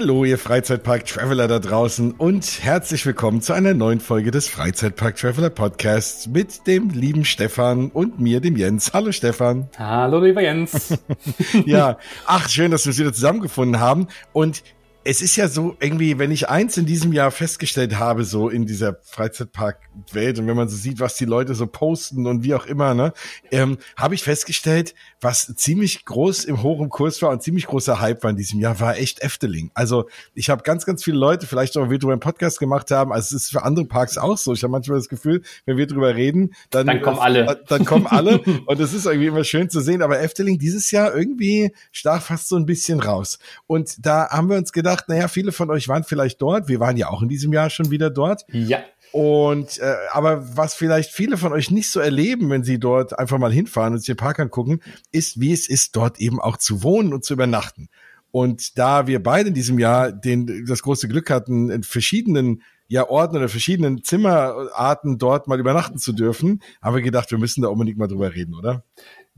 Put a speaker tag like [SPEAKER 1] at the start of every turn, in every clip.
[SPEAKER 1] Hallo, ihr Freizeitpark-Traveler da draußen und herzlich willkommen zu einer neuen Folge des Freizeitpark-Traveler Podcasts mit dem lieben Stefan und mir, dem Jens. Hallo Stefan.
[SPEAKER 2] Hallo lieber Jens.
[SPEAKER 1] ja, ach, schön, dass wir uns wieder zusammengefunden haben und es ist ja so irgendwie, wenn ich eins in diesem Jahr festgestellt habe, so in dieser Freizeitparkwelt und wenn man so sieht, was die Leute so posten und wie auch immer, ne, ähm, habe ich festgestellt, was ziemlich groß im hohen Kurs war und ziemlich großer Hype war in diesem Jahr, war echt Efteling. Also ich habe ganz, ganz viele Leute, vielleicht auch, wie wir einen Podcast gemacht haben, also es ist für andere Parks auch so. Ich habe manchmal das Gefühl, wenn wir drüber reden, dann,
[SPEAKER 2] dann kommen alle.
[SPEAKER 1] Dann kommen alle und es ist irgendwie immer schön zu sehen. Aber Efteling dieses Jahr irgendwie stach fast so ein bisschen raus. Und da haben wir uns gedacht, gedacht, naja, viele von euch waren vielleicht dort. Wir waren ja auch in diesem Jahr schon wieder dort.
[SPEAKER 2] Ja.
[SPEAKER 1] Und äh, aber was vielleicht viele von euch nicht so erleben, wenn sie dort einfach mal hinfahren und sich den Park angucken, ist, wie es ist, dort eben auch zu wohnen und zu übernachten. Und da wir beide in diesem Jahr den, das große Glück hatten, in verschiedenen ja, Orten oder verschiedenen Zimmerarten dort mal übernachten zu dürfen, haben wir gedacht, wir müssen da unbedingt mal drüber reden, oder?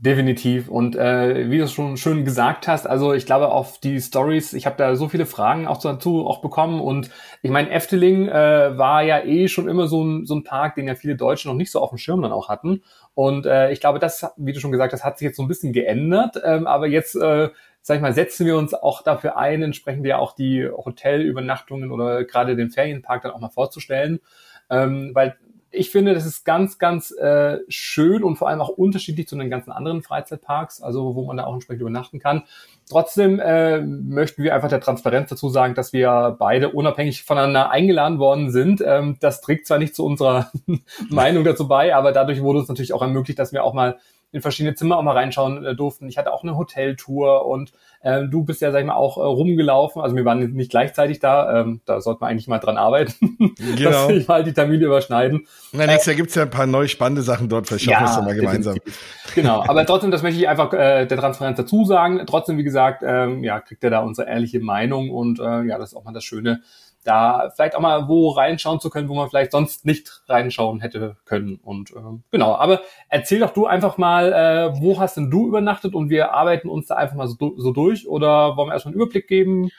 [SPEAKER 2] Definitiv. Und äh, wie du es schon schön gesagt hast, also ich glaube auf die Stories, ich habe da so viele Fragen auch dazu auch bekommen. Und ich meine, Efteling äh, war ja eh schon immer so ein, so ein Park, den ja viele Deutsche noch nicht so auf dem Schirm dann auch hatten. Und äh, ich glaube, das, wie du schon gesagt hast, hat sich jetzt so ein bisschen geändert. Ähm, aber jetzt, äh, sag ich mal, setzen wir uns auch dafür ein, entsprechend ja auch die Hotelübernachtungen oder gerade den Ferienpark dann auch mal vorzustellen. Ähm, weil ich finde, das ist ganz, ganz äh, schön und vor allem auch unterschiedlich zu den ganzen anderen Freizeitparks, also wo man da auch entsprechend übernachten kann. Trotzdem äh, möchten wir einfach der Transparenz dazu sagen, dass wir beide unabhängig voneinander eingeladen worden sind. Ähm, das trägt zwar nicht zu unserer Meinung dazu bei, aber dadurch wurde uns natürlich auch ermöglicht, dass wir auch mal in verschiedene Zimmer auch mal reinschauen äh, durften. Ich hatte auch eine Hoteltour und äh, du bist ja, sag ich mal, auch äh, rumgelaufen. Also wir waren nicht gleichzeitig da. Ähm, da sollte man eigentlich mal dran arbeiten, genau. dass sich mal die Termine überschneiden.
[SPEAKER 1] Na, nächstes Jahr gibt's ja ein paar neue spannende Sachen dort. Vielleicht schaffen ja, wir es mal gemeinsam.
[SPEAKER 2] Genau, aber trotzdem, das möchte ich einfach äh, der Transparenz dazu sagen. Trotzdem, wie gesagt, ähm, ja, kriegt ihr da unsere ehrliche Meinung und äh, ja, das ist auch mal das Schöne, da vielleicht auch mal wo reinschauen zu können, wo man vielleicht sonst nicht reinschauen hätte können. Und äh, genau, aber erzähl doch du einfach mal, äh, wo hast denn du übernachtet und wir arbeiten uns da einfach mal so, so durch oder wollen wir erstmal einen Überblick geben?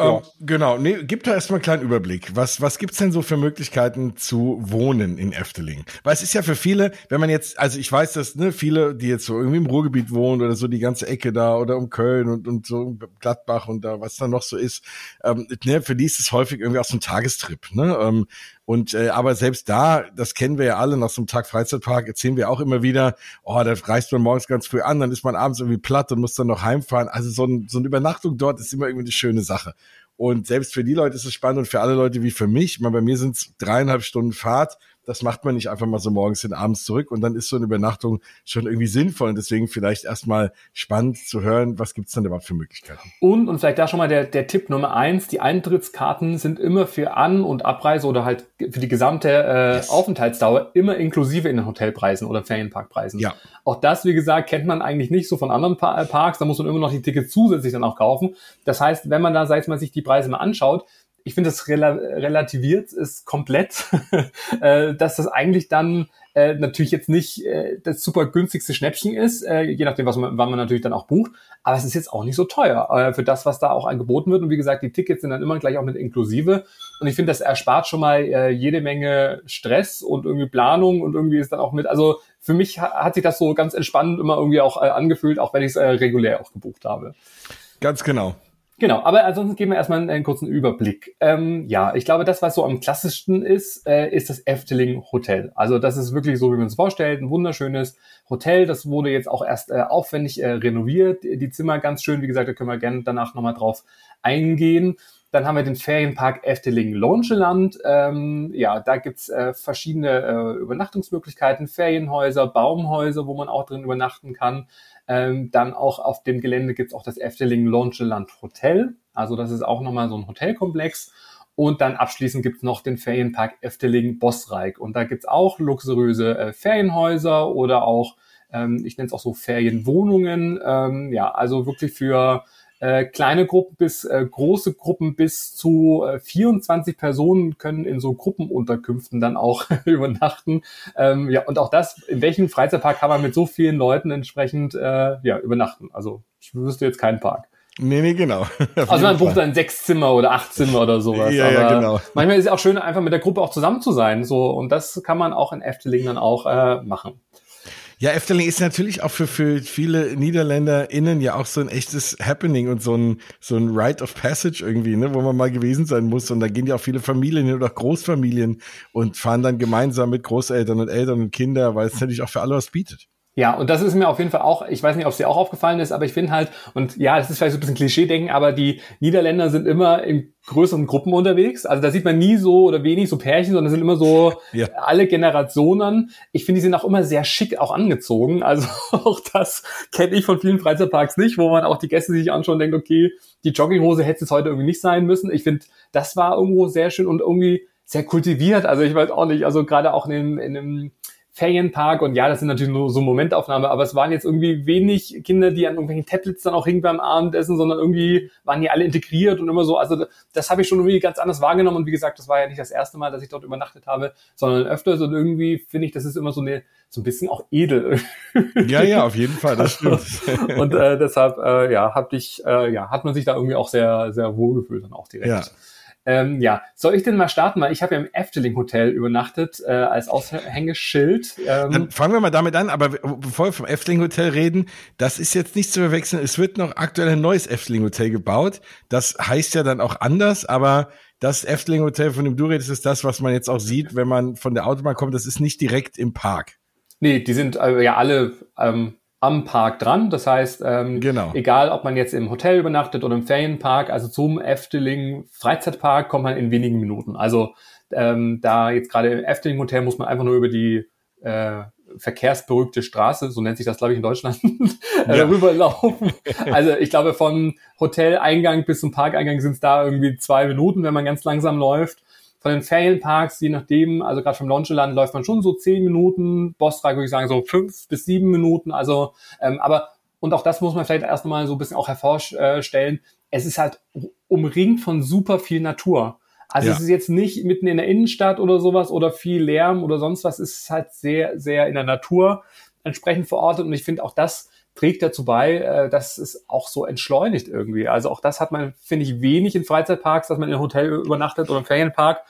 [SPEAKER 1] Ähm, genau, nee, gib da erstmal einen kleinen Überblick. Was, was gibt's denn so für Möglichkeiten zu wohnen in Efteling? Weil es ist ja für viele, wenn man jetzt, also ich weiß, dass ne, viele, die jetzt so irgendwie im Ruhrgebiet wohnen oder so die ganze Ecke da oder um Köln und, und so Gladbach und da, was da noch so ist, ähm, ne, für die ist es häufig irgendwie auch so ein Tagestrip. Ne? Ähm, und äh, aber selbst da, das kennen wir ja alle, nach so einem Tag Freizeitpark erzählen wir auch immer wieder, oh, da reist man morgens ganz früh an, dann ist man abends irgendwie platt und muss dann noch heimfahren. Also so, ein, so eine Übernachtung dort ist immer irgendwie eine schöne Sache. Und selbst für die Leute ist es spannend und für alle Leute wie für mich, ich meine, bei mir sind es dreieinhalb Stunden Fahrt, das macht man nicht einfach mal so morgens und abends zurück und dann ist so eine Übernachtung schon irgendwie sinnvoll und deswegen vielleicht erstmal spannend zu hören, was gibt's denn überhaupt für Möglichkeiten.
[SPEAKER 2] Und, und vielleicht da schon mal der, der Tipp Nummer eins, die Eintrittskarten sind immer für An- und Abreise oder halt für die gesamte äh, yes. Aufenthaltsdauer immer inklusive in den Hotelpreisen oder Ferienparkpreisen.
[SPEAKER 1] Ja.
[SPEAKER 2] Auch das, wie gesagt, kennt man eigentlich nicht so von anderen pa Parks, da muss man immer noch die Tickets zusätzlich dann auch kaufen. Das heißt, wenn man da, sag ich mal, sich die Preise mal anschaut, ich finde, das rela relativiert ist komplett, äh, dass das eigentlich dann äh, natürlich jetzt nicht äh, das super günstigste Schnäppchen ist, äh, je nachdem, was man, wann man natürlich dann auch bucht. Aber es ist jetzt auch nicht so teuer äh, für das, was da auch angeboten wird. Und wie gesagt, die Tickets sind dann immer gleich auch mit inklusive. Und ich finde, das erspart schon mal äh, jede Menge Stress und irgendwie Planung und irgendwie ist dann auch mit. Also für mich hat, sich das so ganz entspannend immer irgendwie auch äh, angefühlt, auch wenn ich es äh, regulär auch gebucht habe.
[SPEAKER 1] Ganz genau.
[SPEAKER 2] Genau, aber ansonsten geben wir erstmal einen, kurzen Überblick. Ähm, ja, ich glaube, das, was so am klassischsten ist, äh, ist das Efteling Hotel. Also das ist wirklich so, wie man es vorstellt, ein wunderschönes Hotel. Das wurde jetzt auch erst äh, aufwendig äh, renoviert. Die Zimmer ganz schön, wie gesagt, da können wir gerne danach nochmal drauf eingehen. Dann haben wir den Ferienpark Efteling Longeland. Ähm, ja, da gibt's äh, verschiedene äh, Übernachtungsmöglichkeiten, Ferienhäuser, Baumhäuser, wo man auch drin übernachten kann. Ähm, dann auch auf dem Gelände gibt's auch das Efteling Longeland Hotel. Also das ist auch nochmal so ein Hotelkomplex. Und dann abschließend gibt's noch den Ferienpark Efteling Bosreik. Und da gibt's auch luxuriöse äh, Ferienhäuser oder auch, ähm, ich nenne es auch so Ferienwohnungen. Ähm, ja, also wirklich für äh, kleine Gruppen bis äh, große Gruppen bis zu äh, 24 Personen können in so Gruppenunterkünften dann auch übernachten. Ähm, ja, und auch das, in welchem Freizeitpark kann man mit so vielen Leuten entsprechend äh, ja, übernachten? Also ich wüsste jetzt keinen Park.
[SPEAKER 1] Nee, nee, genau.
[SPEAKER 2] also man bucht dann sechs Zimmer oder acht Zimmer oder sowas.
[SPEAKER 1] ja, ja, genau.
[SPEAKER 2] Manchmal ist es auch schön, einfach mit der Gruppe auch zusammen zu sein. So, und das kann man auch in Efteling dann auch äh, machen.
[SPEAKER 1] Ja, Efteling ist natürlich auch für, für viele NiederländerInnen ja auch so ein echtes Happening und so ein, so ein Rite of Passage irgendwie, ne, wo man mal gewesen sein muss. Und da gehen ja auch viele Familien hin oder auch Großfamilien und fahren dann gemeinsam mit Großeltern und Eltern und Kindern, weil es natürlich auch für alle was bietet.
[SPEAKER 2] Ja, und das ist mir auf jeden Fall auch, ich weiß nicht, ob es dir auch aufgefallen ist, aber ich finde halt, und ja, das ist vielleicht so ein bisschen Klischee-denken, aber die Niederländer sind immer in größeren Gruppen unterwegs. Also da sieht man nie so oder wenig so Pärchen, sondern sind immer so ja. alle Generationen. Ich finde, die sind auch immer sehr schick auch angezogen. Also auch das kenne ich von vielen Freizeitparks nicht, wo man auch die Gäste sich anschauen und denkt, okay, die Jogginghose hätte es heute irgendwie nicht sein müssen. Ich finde, das war irgendwo sehr schön und irgendwie sehr kultiviert. Also ich weiß auch nicht, also gerade auch in in dem Ferienpark und ja, das sind natürlich nur so Momentaufnahmen, aber es waren jetzt irgendwie wenig Kinder, die an irgendwelchen Tablets dann auch hingen beim Abendessen, sondern irgendwie waren die alle integriert und immer so, also das, habe ich schon irgendwie ganz anders wahrgenommen und wie gesagt, das war ja nicht das erste Mal, dass ich dort übernachtet habe, sondern öfters und irgendwie finde ich, das ist immer so eine, so ein bisschen auch edel.
[SPEAKER 1] Ja, ja, auf jeden Fall, das stimmt.
[SPEAKER 2] und äh, deshalb, äh, ja, hab ich, äh, ja, hat man sich da irgendwie auch sehr, sehr wohlgefühlt dann auch direkt.
[SPEAKER 1] Ja.
[SPEAKER 2] Ähm, ja, soll ich denn mal starten? Weil ich habe ja im Efteling Hotel übernachtet äh, als Aushängeschild.
[SPEAKER 1] Ähm, Dann fangen wir mal damit an, aber bevor wir vom Efteling Hotel reden, das ist jetzt nicht zu verwechseln. Es wird noch aktuell ein neues Efteling Hotel gebaut. Das heißt ja dann auch anders, aber das Efteling Hotel, von dem du redest, ist das, was man jetzt auch sieht, wenn man von der Autobahn kommt. Das ist nicht direkt im Park.
[SPEAKER 2] Nee, die sind äh, ja alle ähm, am Park dran. Das heißt, ähm, genau. egal ob man jetzt im Hotel übernachtet oder im Ferienpark, also zum Efteling Freizeitpark kommt man in wenigen Minuten. Also ähm, da jetzt gerade im Efteling Hotel muss man einfach nur über die äh, verkehrsberuhigte Straße, so nennt sich das, glaube ich, in Deutschland, äh, ja. rüberlaufen. Also ich glaube, von Hoteleingang bis zum Parkeingang sind es da irgendwie zwei Minuten, wenn man ganz langsam läuft von den Ferienparks, je nachdem, also gerade vom Launcheland läuft man schon so zehn Minuten, Bossrag würde ich sagen so fünf bis sieben Minuten, also ähm, aber und auch das muss man vielleicht erst mal so ein bisschen auch hervorstellen, es ist halt umringt von super viel Natur. Also ja. es ist jetzt nicht mitten in der Innenstadt oder sowas oder viel Lärm oder sonst was, es ist halt sehr, sehr in der Natur entsprechend verortet und ich finde auch das trägt dazu bei, äh, dass es auch so entschleunigt irgendwie. Also auch das hat man, finde ich, wenig in Freizeitparks, dass man in einem Hotel übernachtet oder im Ferienpark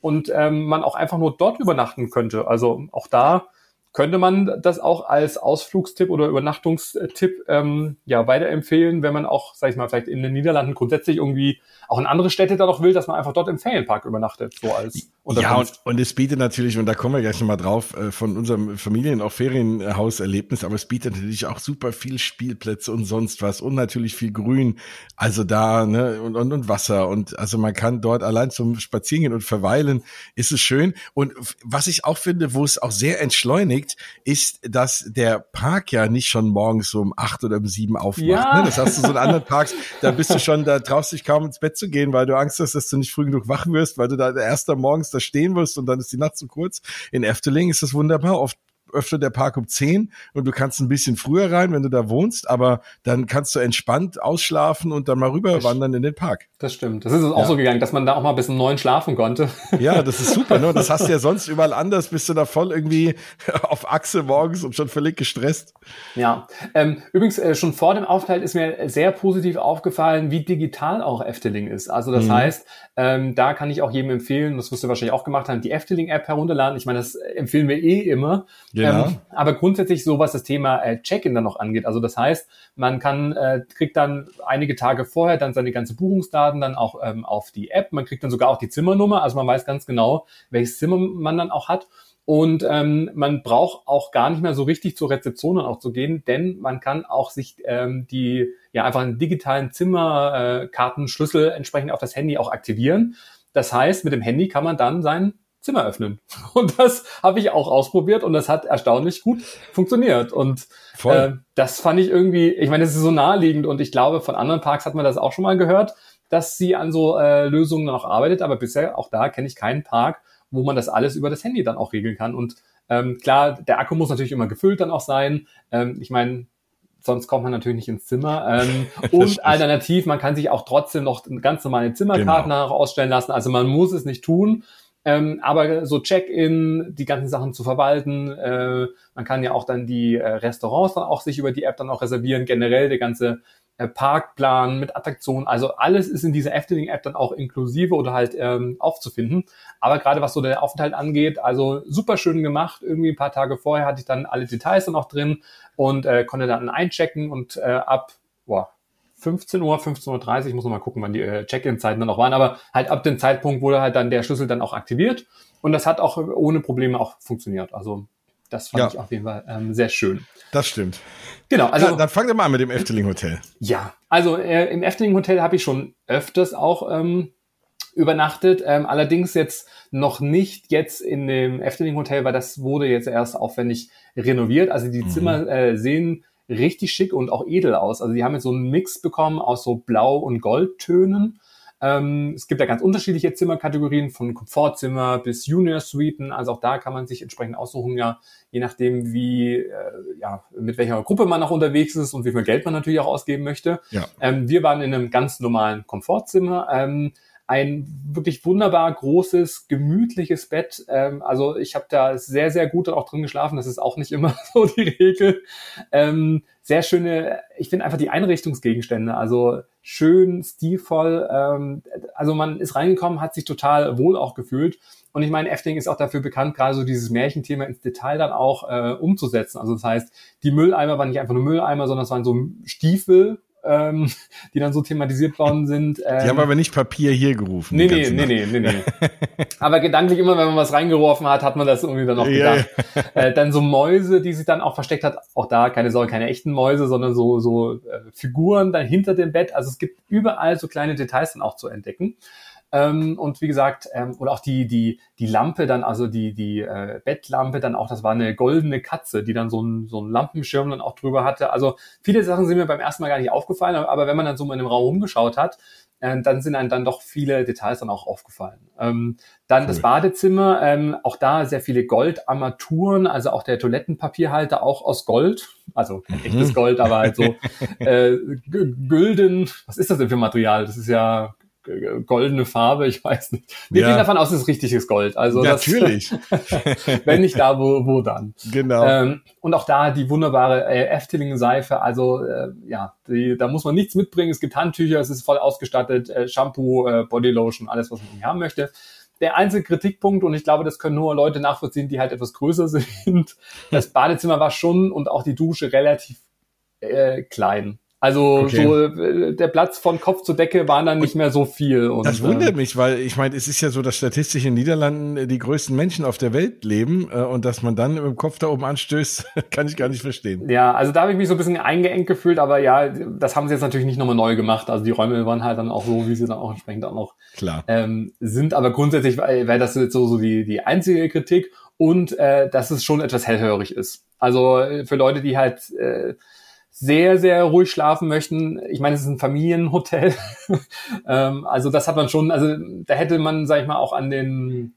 [SPEAKER 2] und ähm, man auch einfach nur dort übernachten könnte. Also auch da könnte man das auch als Ausflugstipp oder Übernachtungstipp ähm, ja weiterempfehlen, wenn man auch, sag ich mal, vielleicht in den Niederlanden grundsätzlich irgendwie auch in andere Städte da noch will, dass man einfach dort im Ferienpark übernachtet, so als
[SPEAKER 1] Ja, und, und es bietet natürlich, und da kommen wir gleich nochmal drauf, äh, von unserem Familien- auch Ferienhauserlebnis, aber es bietet natürlich auch super viel Spielplätze und sonst was und natürlich viel Grün, also da, ne, und, und, und Wasser und also man kann dort allein zum Spazierengehen und verweilen, ist es schön. Und was ich auch finde, wo es auch sehr entschleunigt, ist, dass der Park ja nicht schon morgens so um acht oder um sieben aufmacht. Ja. Ne? Das hast du so in anderen Parks, da bist du schon, da traust dich kaum ins Bett zu gehen, weil du Angst hast, dass du nicht früh genug wach wirst, weil du da erst morgens da stehen wirst und dann ist die Nacht zu kurz. In Efteling ist das wunderbar. Oft öfter der Park um 10 und du kannst ein bisschen früher rein, wenn du da wohnst, aber dann kannst du entspannt ausschlafen und dann mal rüber wandern in den Park.
[SPEAKER 2] Das stimmt. Das ist uns auch so gegangen, dass man da auch mal bis um neun schlafen konnte.
[SPEAKER 1] Ja, das ist super. Ne? Das hast du ja sonst überall anders, bist du da voll irgendwie auf Achse morgens und schon völlig gestresst.
[SPEAKER 2] Ja, ähm, übrigens äh, schon vor dem Aufenthalt ist mir sehr positiv aufgefallen, wie digital auch Efteling ist. Also das mhm. heißt, ähm, da kann ich auch jedem empfehlen, das wirst du wahrscheinlich auch gemacht haben, die Efteling-App herunterladen. Ich meine, das empfehlen wir eh immer.
[SPEAKER 1] Ja.
[SPEAKER 2] Ähm, aber grundsätzlich so, was das Thema äh, Check-in dann noch angeht. Also das heißt, man kann, äh, kriegt dann einige Tage vorher dann seine ganze Buchungsdaten dann auch ähm, auf die App. Man kriegt dann sogar auch die Zimmernummer. Also man weiß ganz genau, welches Zimmer man dann auch hat. Und ähm, man braucht auch gar nicht mehr so richtig zur Rezeption dann auch zu gehen, denn man kann auch sich ähm, die ja einfach einen digitalen Zimmerkartenschlüssel äh, entsprechend auf das Handy auch aktivieren. Das heißt, mit dem Handy kann man dann sein Zimmer öffnen. Und das habe ich auch ausprobiert und das hat erstaunlich gut funktioniert. Und äh, das fand ich irgendwie, ich meine, es ist so naheliegend und ich glaube, von anderen Parks hat man das auch schon mal gehört, dass sie an so äh, Lösungen noch arbeitet. Aber bisher, auch da kenne ich keinen Park, wo man das alles über das Handy dann auch regeln kann. Und ähm, klar, der Akku muss natürlich immer gefüllt dann auch sein. Ähm, ich meine, sonst kommt man natürlich nicht ins Zimmer. Ähm, und alternativ, man kann sich auch trotzdem noch ganz normale Zimmerkarten genau. ausstellen lassen. Also man muss es nicht tun. Ähm, aber so Check-in, die ganzen Sachen zu verwalten, äh, man kann ja auch dann die äh, Restaurants dann auch sich über die App dann auch reservieren. Generell der ganze äh, Parkplan, mit Attraktionen. Also alles ist in dieser Efteling-App dann auch inklusive oder halt ähm, aufzufinden. Aber gerade was so der Aufenthalt angeht, also super schön gemacht. Irgendwie ein paar Tage vorher hatte ich dann alle Details dann auch drin und äh, konnte dann einchecken und äh, ab boah, 15 Uhr, 15.30 Uhr, ich muss noch mal gucken, wann die äh, Check-in-Zeiten dann auch waren, aber halt ab dem Zeitpunkt wurde halt dann der Schlüssel dann auch aktiviert und das hat auch ohne Probleme auch funktioniert. Also das fand ja. ich auf jeden Fall ähm, sehr schön.
[SPEAKER 1] Das stimmt.
[SPEAKER 2] Genau. Also
[SPEAKER 1] ja, dann fangen wir mal an mit dem Efteling Hotel.
[SPEAKER 2] Ja, also äh, im Efteling Hotel habe ich schon öfters auch ähm, übernachtet. Ähm, allerdings jetzt noch nicht jetzt in dem Efteling Hotel, weil das wurde jetzt erst aufwendig renoviert. Also die mhm. Zimmer äh, sehen richtig schick und auch edel aus. Also die haben jetzt so einen Mix bekommen aus so Blau- und Goldtönen. Ähm, es gibt ja ganz unterschiedliche Zimmerkategorien von Komfortzimmer bis Junior Suiten. Also auch da kann man sich entsprechend aussuchen, ja, je nachdem wie, äh, ja, mit welcher Gruppe man auch unterwegs ist und wie viel Geld man natürlich auch ausgeben möchte. Ja. Ähm, wir waren in einem ganz normalen Komfortzimmer. Ähm, ein wirklich wunderbar großes, gemütliches Bett. Ähm, also ich habe da sehr, sehr gut auch drin geschlafen. Das ist auch nicht immer so die Regel. Ähm, sehr schöne, ich finde einfach die Einrichtungsgegenstände, also schön, stilvoll. Ähm, also man ist reingekommen, hat sich total wohl auch gefühlt. Und ich meine, Efting ist auch dafür bekannt, gerade so dieses Märchenthema ins Detail dann auch äh, umzusetzen. Also das heißt, die Mülleimer waren nicht einfach nur Mülleimer, sondern es waren so Stiefel, ähm, die dann so thematisiert worden sind.
[SPEAKER 1] Ähm, die haben aber nicht Papier hier gerufen.
[SPEAKER 2] Nee, nee, nee, nee, nee, nee. aber gedanklich immer, wenn man was reingeworfen hat, hat man das irgendwie dann auch gedacht. Ja, ja. Äh, dann so Mäuse, die sich dann auch versteckt hat. Auch da, keine Sorge, keine echten Mäuse, sondern so, so äh, Figuren dann hinter dem Bett. Also es gibt überall so kleine Details dann auch zu entdecken. Ähm, und wie gesagt, ähm, oder auch die, die, die Lampe dann, also die, die äh, Bettlampe dann auch, das war eine goldene Katze, die dann so ein, so ein Lampenschirm dann auch drüber hatte. Also viele Sachen sind mir beim ersten Mal gar nicht aufgefallen, aber wenn man dann so mal in dem Raum rumgeschaut hat, äh, dann sind einem dann doch viele Details dann auch aufgefallen. Ähm, dann cool. das Badezimmer, ähm, auch da sehr viele Goldarmaturen, also auch der Toilettenpapierhalter auch aus Gold, also mhm. echtes Gold, aber halt so äh, gülden, was ist das denn für Material? Das ist ja goldene Farbe, ich weiß nicht. Wir ja. gehen davon aus, es ist richtiges Gold. Also
[SPEAKER 1] natürlich.
[SPEAKER 2] Das, wenn nicht da, wo, wo dann?
[SPEAKER 1] Genau.
[SPEAKER 2] Ähm, und auch da die wunderbare äh, Efteling-Seife. Also äh, ja, die, da muss man nichts mitbringen. Es gibt Handtücher, es ist voll ausgestattet, äh, Shampoo, äh, Bodylotion, alles, was man haben möchte. Der einzige Kritikpunkt, und ich glaube, das können nur Leute nachvollziehen, die halt etwas größer sind, das Badezimmer war schon und auch die Dusche relativ äh, klein. Also okay. so äh, der Platz von Kopf zu Decke war dann nicht mehr so viel.
[SPEAKER 1] Und, das wundert äh, mich, weil ich meine, es ist ja so, dass statistisch in Niederlanden äh, die größten Menschen auf der Welt leben äh, und dass man dann im Kopf da oben anstößt, kann ich gar nicht verstehen.
[SPEAKER 2] Ja, also da habe ich mich so ein bisschen eingeengt gefühlt, aber ja, das haben sie jetzt natürlich nicht nochmal neu gemacht. Also die Räume waren halt dann auch so, wie sie dann auch entsprechend auch noch
[SPEAKER 1] Klar.
[SPEAKER 2] Ähm, sind. Aber grundsätzlich wäre das jetzt so, so die, die einzige Kritik und äh, dass es schon etwas hellhörig ist. Also für Leute, die halt äh, sehr, sehr ruhig schlafen möchten. Ich meine, es ist ein Familienhotel. ähm, also das hat man schon, also da hätte man, sag ich mal, auch an den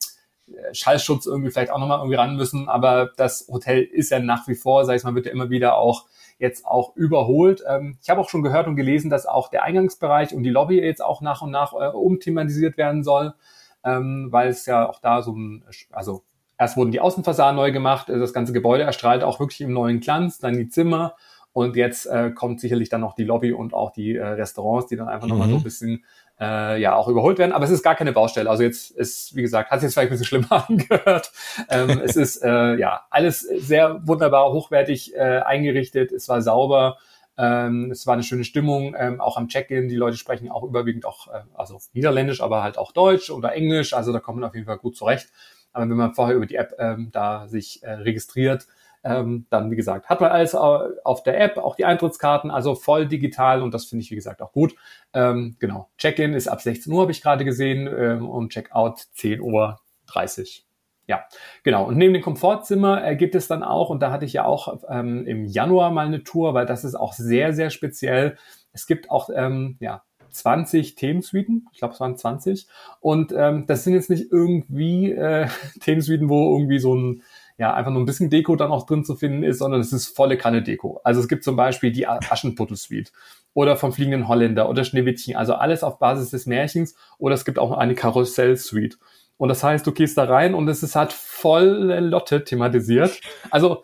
[SPEAKER 2] äh, Schallschutz irgendwie vielleicht auch nochmal irgendwie ran müssen. Aber das Hotel ist ja nach wie vor, sag ich mal, wird ja immer wieder auch jetzt auch überholt. Ähm, ich habe auch schon gehört und gelesen, dass auch der Eingangsbereich und die Lobby jetzt auch nach und nach äh, umthematisiert werden soll, ähm, weil es ja auch da so ein, also erst wurden die Außenfassaden neu gemacht, das ganze Gebäude erstrahlt auch wirklich im neuen Glanz, dann die Zimmer und jetzt äh, kommt sicherlich dann noch die Lobby und auch die äh, Restaurants, die dann einfach mhm. nochmal so ein bisschen äh, ja auch überholt werden. Aber es ist gar keine Baustelle. Also jetzt ist, wie gesagt, hat sich jetzt vielleicht ein bisschen schlimmer angehört. ähm, es ist äh, ja alles sehr wunderbar, hochwertig äh, eingerichtet. Es war sauber. Ähm, es war eine schöne Stimmung, ähm, auch am Check-in. Die Leute sprechen auch überwiegend auch, äh, also Niederländisch, aber halt auch Deutsch oder Englisch. Also da kommt man auf jeden Fall gut zurecht. Aber wenn man vorher über die App ähm, da sich äh, registriert, ähm, dann, wie gesagt, hat man alles auf der App, auch die Eintrittskarten, also voll digital und das finde ich, wie gesagt, auch gut. Ähm, genau. Check-in ist ab 16 Uhr, habe ich gerade gesehen, ähm, und Check-out 10 Uhr 30. Ja, genau. Und neben dem Komfortzimmer äh, gibt es dann auch, und da hatte ich ja auch ähm, im Januar mal eine Tour, weil das ist auch sehr, sehr speziell. Es gibt auch, ähm, ja, 20 Themensuiten, ich glaube es waren 20. Und ähm, das sind jetzt nicht irgendwie äh, Themensuiten, wo irgendwie so ein ja, einfach nur ein bisschen Deko dann auch drin zu finden ist, sondern es ist volle Kanne Deko. Also es gibt zum Beispiel die Aschenputtel-Suite oder vom Fliegenden Holländer oder Schneewittchen, also alles auf Basis des Märchens oder es gibt auch eine Karussell-Suite. Und das heißt, du gehst da rein und es ist halt volle Lotte thematisiert. Also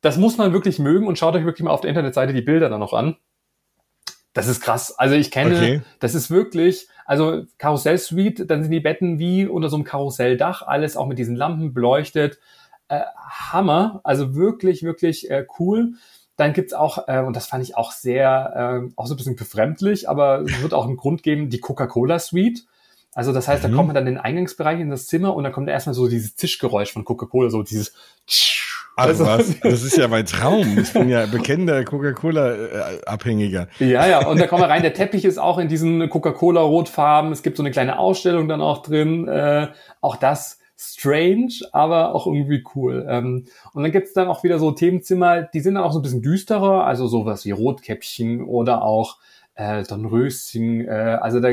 [SPEAKER 2] das muss man wirklich mögen und schaut euch wirklich mal auf der Internetseite die Bilder dann noch an Das ist krass. Also ich kenne, okay. das ist wirklich, also Karussell-Suite, dann sind die Betten wie unter so einem Karusselldach, alles auch mit diesen Lampen beleuchtet. Äh, Hammer, also wirklich, wirklich äh, cool. Dann gibt's auch, äh, und das fand ich auch sehr, äh, auch so ein bisschen befremdlich, aber es wird auch einen Grund geben, die Coca-Cola-Suite. Also das heißt, mhm. da kommt man dann in den Eingangsbereich in das Zimmer und dann kommt erstmal so dieses Zischgeräusch von Coca-Cola, so dieses
[SPEAKER 1] Ach also, was, das ist ja mein Traum. Ich bin ja bekennender Coca-Cola-Abhängiger.
[SPEAKER 2] Ja, ja, und da kommen wir rein. Der Teppich ist auch in diesen Coca-Cola-Rotfarben. Es gibt so eine kleine Ausstellung dann auch drin. Äh, auch das strange, aber auch irgendwie cool. Ähm, und dann gibt's dann auch wieder so Themenzimmer, die sind dann auch so ein bisschen düsterer, also sowas wie Rotkäppchen oder auch äh, Dornröschen, äh, also da,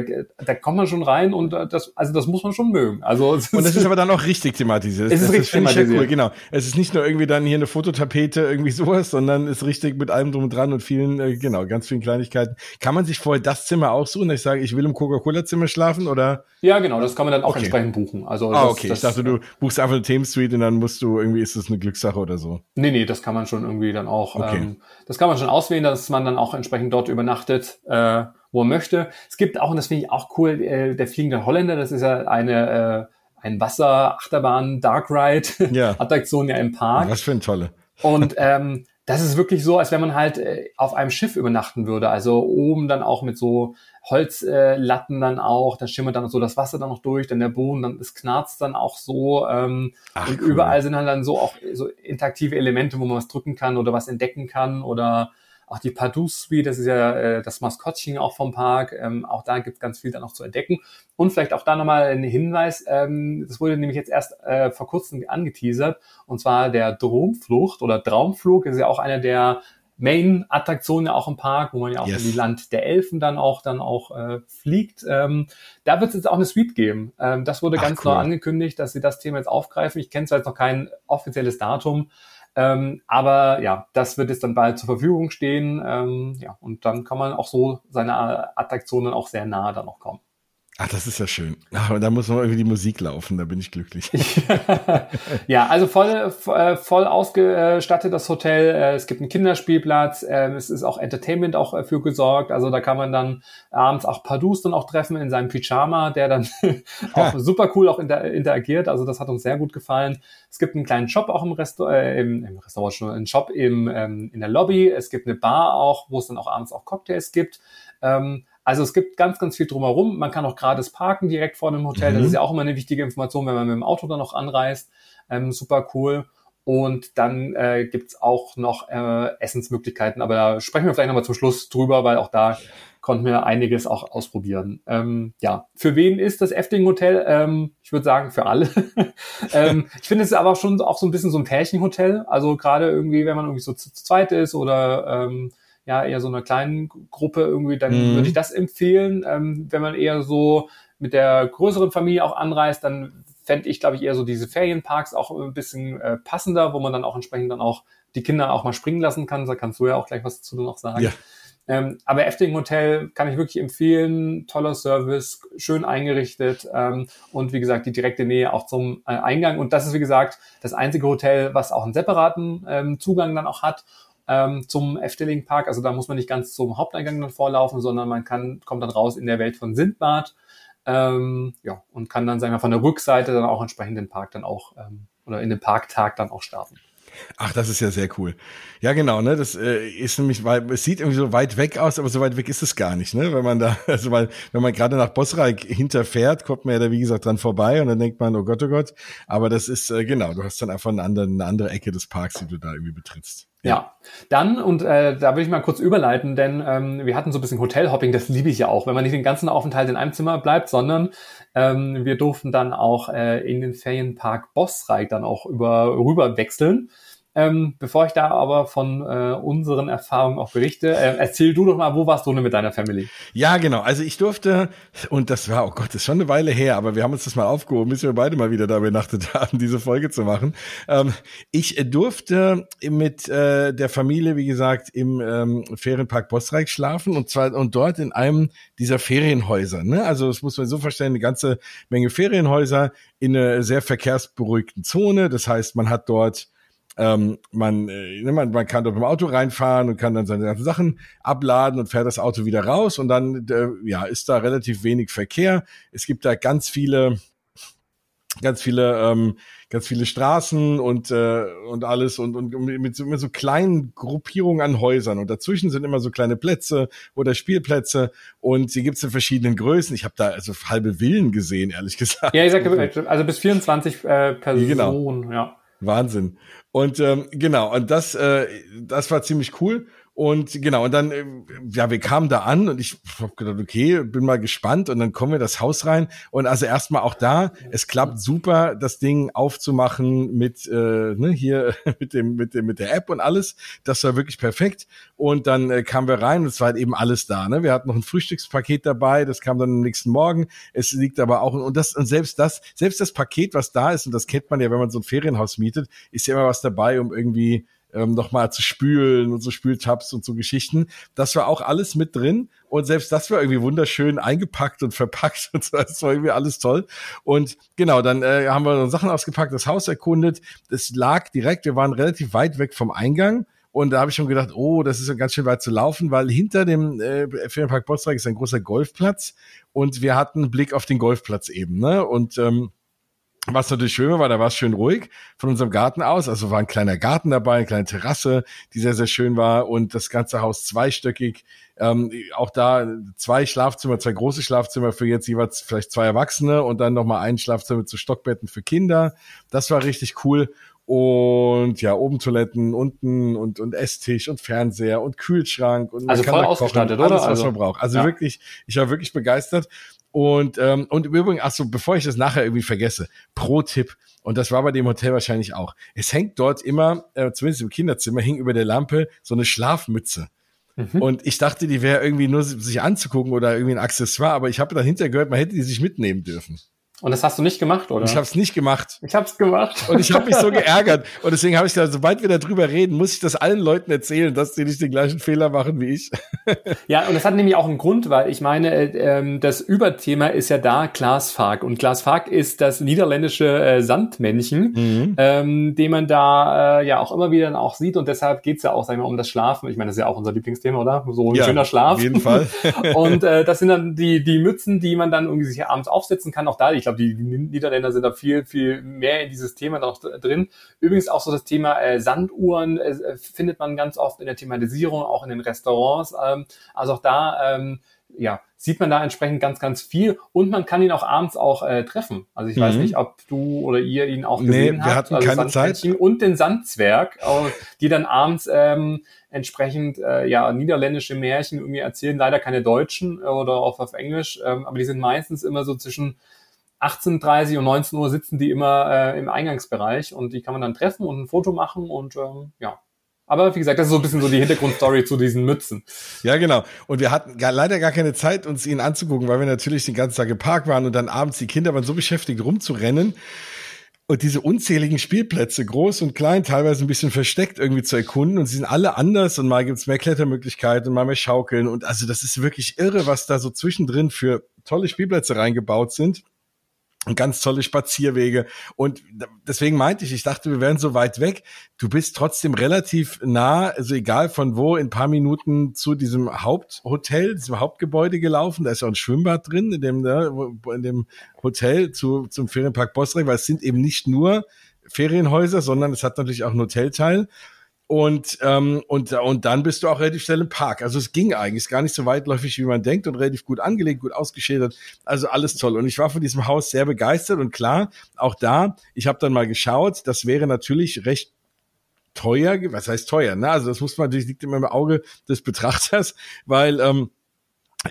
[SPEAKER 2] da kommt man schon rein und äh, das, also das muss man schon mögen. Also
[SPEAKER 1] und das ist aber dann auch richtig thematisiert.
[SPEAKER 2] Es ist
[SPEAKER 1] das
[SPEAKER 2] richtig thematisiert.
[SPEAKER 1] Ja cool, genau. Es ist nicht nur irgendwie dann hier eine Fototapete, irgendwie sowas, sondern ist richtig mit allem drum und dran und vielen, äh, genau, ganz vielen Kleinigkeiten. Kann man sich vorher das Zimmer aussuchen? Ich sage, ich will im Coca-Cola-Zimmer schlafen oder?
[SPEAKER 2] Ja, genau, das kann man dann auch okay. entsprechend buchen. Also
[SPEAKER 1] ah,
[SPEAKER 2] das,
[SPEAKER 1] okay. Das, ich dachte, du buchst einfach eine Themensuite und dann musst du irgendwie, ist das eine Glückssache oder so?
[SPEAKER 2] Nee, nee, das kann man schon irgendwie dann auch, okay. ähm, das kann man schon auswählen, dass man dann auch entsprechend dort übernachtet. Äh, wo er möchte. Es gibt auch, und das finde ich auch cool, äh, der fliegende Holländer, das ist ja eine äh, ein Wasser, Achterbahn, Dark Ride, ja. Attraktion ja im Park.
[SPEAKER 1] Was für ein tolle.
[SPEAKER 2] Und ähm, das ist wirklich so, als wenn man halt äh, auf einem Schiff übernachten würde. Also oben dann auch mit so Holzlatten äh, dann auch, da schimmert dann so das Wasser dann noch durch, dann der Boden, dann es knarzt dann auch so. Ähm, Ach, und cool. überall sind halt dann so auch so interaktive Elemente, wo man was drücken kann oder was entdecken kann oder auch die Pardue Suite, das ist ja äh, das Maskottchen auch vom Park. Ähm, auch da gibt es ganz viel dann noch zu entdecken. Und vielleicht auch da nochmal ein Hinweis, ähm, das wurde nämlich jetzt erst äh, vor kurzem angeteasert, und zwar der Dromflucht oder Traumflug, ist ja auch einer der Main-Attraktionen auch im Park, wo man ja auch yes. in die Land der Elfen dann auch dann auch äh, fliegt. Ähm, da wird es jetzt auch eine Suite geben. Ähm, das wurde Ach, ganz cool. neu angekündigt, dass sie das Thema jetzt aufgreifen. Ich kenne zwar jetzt noch kein offizielles Datum, ähm, aber ja, das wird jetzt dann bald zur Verfügung stehen. Ähm, ja, und dann kann man auch so seine Attraktionen auch sehr nah dann noch kommen.
[SPEAKER 1] Ach, das ist ja schön. Und da muss noch irgendwie die Musik laufen, da bin ich glücklich.
[SPEAKER 2] ja, also voll, äh, voll ausgestattet das Hotel. Äh, es gibt einen Kinderspielplatz. Ähm, es ist auch Entertainment auch äh, für gesorgt. Also da kann man dann abends auch Pardus dann auch treffen in seinem Pyjama, der dann auch super cool auch inter interagiert. Also das hat uns sehr gut gefallen. Es gibt einen kleinen Shop auch im, Restaur äh, im, im Restaurant schon, einen Shop im, ähm, in der Lobby. Es gibt eine Bar auch, wo es dann auch abends auch Cocktails gibt. Ähm, also es gibt ganz, ganz viel drumherum. Man kann auch gratis parken direkt vor dem Hotel. Mhm. Das ist ja auch immer eine wichtige Information, wenn man mit dem Auto dann noch anreist. Ähm, super cool. Und dann äh, gibt auch noch äh, Essensmöglichkeiten, aber da sprechen wir vielleicht nochmal zum Schluss drüber, weil auch da konnten wir einiges auch ausprobieren. Ähm, ja, für wen ist das Efting Hotel? Ähm, ich würde sagen, für alle. ähm, ich finde es aber schon auch so ein bisschen so ein Pärchenhotel. Also gerade irgendwie, wenn man irgendwie so zu, zu zweit ist oder ähm, ja eher so einer kleinen Gruppe irgendwie, dann mhm. würde ich das empfehlen. Ähm, wenn man eher so mit der größeren Familie auch anreist, dann fände ich, glaube ich, eher so diese Ferienparks auch ein bisschen äh, passender, wo man dann auch entsprechend dann auch die Kinder auch mal springen lassen kann. Da kannst du ja auch gleich was dazu noch sagen. Ja. Ähm, aber Efting Hotel kann ich wirklich empfehlen. Toller Service, schön eingerichtet ähm, und wie gesagt die direkte Nähe auch zum äh, Eingang. Und das ist wie gesagt das einzige Hotel, was auch einen separaten ähm, Zugang dann auch hat ähm, zum Efteling Park. Also da muss man nicht ganz zum Haupteingang dann vorlaufen, sondern man kann, kommt dann raus in der Welt von Sindbad. Ähm, ja, und kann dann, sagen wir, von der Rückseite dann auch entsprechend den Park dann auch ähm, oder in den Parktag dann auch starten.
[SPEAKER 1] Ach, das ist ja sehr cool. Ja, genau, ne? Das äh, ist nämlich, weil es sieht irgendwie so weit weg aus, aber so weit weg ist es gar nicht, ne? Wenn man da, also weil, wenn man gerade nach Bosreich hinterfährt, kommt man ja da, wie gesagt, dran vorbei und dann denkt man, oh Gott, oh Gott. Aber das ist, äh, genau, du hast dann einfach eine andere, eine andere Ecke des Parks, die du da irgendwie betrittst.
[SPEAKER 2] Ja, dann, und äh, da will ich mal kurz überleiten, denn ähm, wir hatten so ein bisschen Hotelhopping, das liebe ich ja auch, wenn man nicht den ganzen Aufenthalt in einem Zimmer bleibt, sondern ähm, wir durften dann auch äh, in den Ferienpark Bossreich dann auch über rüber wechseln. Ähm, bevor ich da aber von äh, unseren Erfahrungen auch berichte, äh, erzähl du doch mal, wo warst du denn mit deiner Family?
[SPEAKER 1] Ja, genau. Also ich durfte, und das war, oh Gott, das ist schon eine Weile her, aber wir haben uns das mal aufgehoben, bis wir beide mal wieder da übernachtet haben, diese Folge zu machen. Ähm, ich durfte mit äh, der Familie, wie gesagt, im ähm, Ferienpark Bosreich schlafen und zwar und dort in einem dieser Ferienhäuser. Ne? Also das muss man so verstehen, eine ganze Menge Ferienhäuser in einer sehr verkehrsberuhigten Zone. Das heißt, man hat dort ähm, man, äh, ne, man, man kann dort mit dem Auto reinfahren und kann dann seine ganzen Sachen abladen und fährt das Auto wieder raus und dann äh, ja ist da relativ wenig Verkehr. Es gibt da ganz viele ganz viele ähm, ganz viele Straßen und äh, und alles und und mit so, mit so kleinen Gruppierungen an Häusern und dazwischen sind immer so kleine Plätze oder Spielplätze und sie gibt's in verschiedenen Größen. Ich habe da also halbe Villen gesehen, ehrlich gesagt.
[SPEAKER 2] Ja, ich sag, also bis 24 äh, Personen, genau. ja.
[SPEAKER 1] Wahnsinn. Und ähm, genau, und das, äh, das war ziemlich cool. Und genau, und dann, äh, ja, wir kamen da an und ich hab gedacht, okay, bin mal gespannt und dann kommen wir das Haus rein. Und also erstmal auch da, es klappt super, das Ding aufzumachen mit, äh, ne, hier, mit dem, mit dem, mit der App und alles. Das war wirklich perfekt. Und dann äh, kamen wir rein und es war halt eben alles da. Ne? Wir hatten noch ein Frühstückspaket dabei, das kam dann am nächsten Morgen. Es liegt aber auch, und das, und selbst das, selbst das Paket, was da ist, und das kennt man ja, wenn man so ein Ferienhaus mietet, ist ja immer was dabei, um irgendwie ähm, nochmal zu spülen und so Spültabs und so Geschichten. Das war auch alles mit drin und selbst das war irgendwie wunderschön eingepackt und verpackt und so. Das war irgendwie alles toll. Und genau, dann äh, haben wir Sachen ausgepackt, das Haus erkundet. Es lag direkt, wir waren relativ weit weg vom Eingang. Und da habe ich schon gedacht, oh, das ist ganz schön weit zu laufen, weil hinter dem äh, Ferienpark Botzreich ist ein großer Golfplatz und wir hatten einen Blick auf den Golfplatz eben. Ne? Und ähm, was natürlich schön war, da war es schön ruhig von unserem Garten aus. Also war ein kleiner Garten dabei, eine kleine Terrasse, die sehr, sehr schön war und das ganze Haus zweistöckig. Ähm, auch da zwei Schlafzimmer, zwei große Schlafzimmer für jetzt jeweils vielleicht zwei Erwachsene und dann nochmal ein Schlafzimmer zu Stockbetten für Kinder. Das war richtig cool. Und ja, oben Toiletten, unten und, und Esstisch und Fernseher und Kühlschrank und
[SPEAKER 2] also voll ausgestattet,
[SPEAKER 1] kochen,
[SPEAKER 2] oder?
[SPEAKER 1] Alles, was also, man braucht. Also ja. wirklich, ich war wirklich begeistert. Und, ähm, und im Übrigen, ach so, bevor ich das nachher irgendwie vergesse, Pro-Tipp, und das war bei dem Hotel wahrscheinlich auch. Es hängt dort immer, äh, zumindest im Kinderzimmer, hing über der Lampe so eine Schlafmütze. Mhm. Und ich dachte, die wäre irgendwie nur sich anzugucken oder irgendwie ein Accessoire, aber ich habe dahinter gehört, man hätte die sich mitnehmen dürfen.
[SPEAKER 2] Und das hast du nicht gemacht, oder?
[SPEAKER 1] Ich habe es nicht gemacht.
[SPEAKER 2] Ich habe es gemacht.
[SPEAKER 1] Und ich habe mich so geärgert. Und deswegen habe ich gesagt, sobald wir darüber reden, muss ich das allen Leuten erzählen, dass sie nicht den gleichen Fehler machen wie ich.
[SPEAKER 2] Ja, und das hat nämlich auch einen Grund, weil ich meine, äh, das Überthema ist ja da Glasfark. Und Glasfark ist das niederländische äh, Sandmännchen, mhm. ähm, den man da äh, ja auch immer wieder auch sieht. Und deshalb geht's ja auch, sagen wir, um das Schlafen. Ich meine, das ist ja auch unser Lieblingsthema, oder? So ein ja, schöner Schlaf.
[SPEAKER 1] Auf jeden Fall.
[SPEAKER 2] und äh, das sind dann die, die Mützen, die man dann irgendwie sich abends aufsetzen kann. Auch da, ich glaube, glaube, die Niederländer sind da viel, viel mehr in dieses Thema noch drin. Übrigens auch so das Thema äh, Sanduhren äh, findet man ganz oft in der Thematisierung, auch in den Restaurants. Ähm, also auch da, ähm, ja, sieht man da entsprechend ganz, ganz viel und man kann ihn auch abends auch äh, treffen. Also ich mhm. weiß nicht, ob du oder ihr ihn auch gesehen
[SPEAKER 1] nee,
[SPEAKER 2] habt.
[SPEAKER 1] Wir hatten also keine Zeit.
[SPEAKER 2] Und den Sandzwerg, die dann abends ähm, entsprechend äh, ja niederländische Märchen irgendwie erzählen, leider keine deutschen oder auch auf Englisch, ähm, aber die sind meistens immer so zwischen 18.30 und 19 Uhr sitzen die immer äh, im Eingangsbereich und die kann man dann treffen und ein Foto machen und ähm, ja. Aber wie gesagt, das ist so ein bisschen so die Hintergrundstory zu diesen Mützen.
[SPEAKER 1] Ja, genau. Und wir hatten gar, leider gar keine Zeit, uns ihn anzugucken, weil wir natürlich den ganzen Tag im Park waren und dann abends die Kinder waren so beschäftigt rumzurennen. Und diese unzähligen Spielplätze, groß und klein, teilweise ein bisschen versteckt irgendwie zu erkunden. Und sie sind alle anders und mal gibt's mehr Klettermöglichkeiten und mal mehr Schaukeln. Und also das ist wirklich irre, was da so zwischendrin für tolle Spielplätze reingebaut sind ganz tolle Spazierwege. Und deswegen meinte ich, ich dachte, wir wären so weit weg. Du bist trotzdem relativ nah, also egal von wo, in paar Minuten zu diesem Haupthotel, diesem Hauptgebäude gelaufen. Da ist auch ein Schwimmbad drin, in dem, ne, in dem Hotel zu, zum Ferienpark Bosrek, weil es sind eben nicht nur Ferienhäuser, sondern es hat natürlich auch einen Hotelteil. Und, ähm, und, und dann bist du auch relativ schnell im Park. Also es ging eigentlich gar nicht so weitläufig, wie man denkt und relativ gut angelegt, gut ausgeschildert. Also alles toll. Und ich war von diesem Haus sehr begeistert und klar, auch da, ich habe dann mal geschaut, das wäre natürlich recht teuer, was heißt teuer, ne? Also das muss man natürlich, liegt immer im Auge des Betrachters, weil ähm,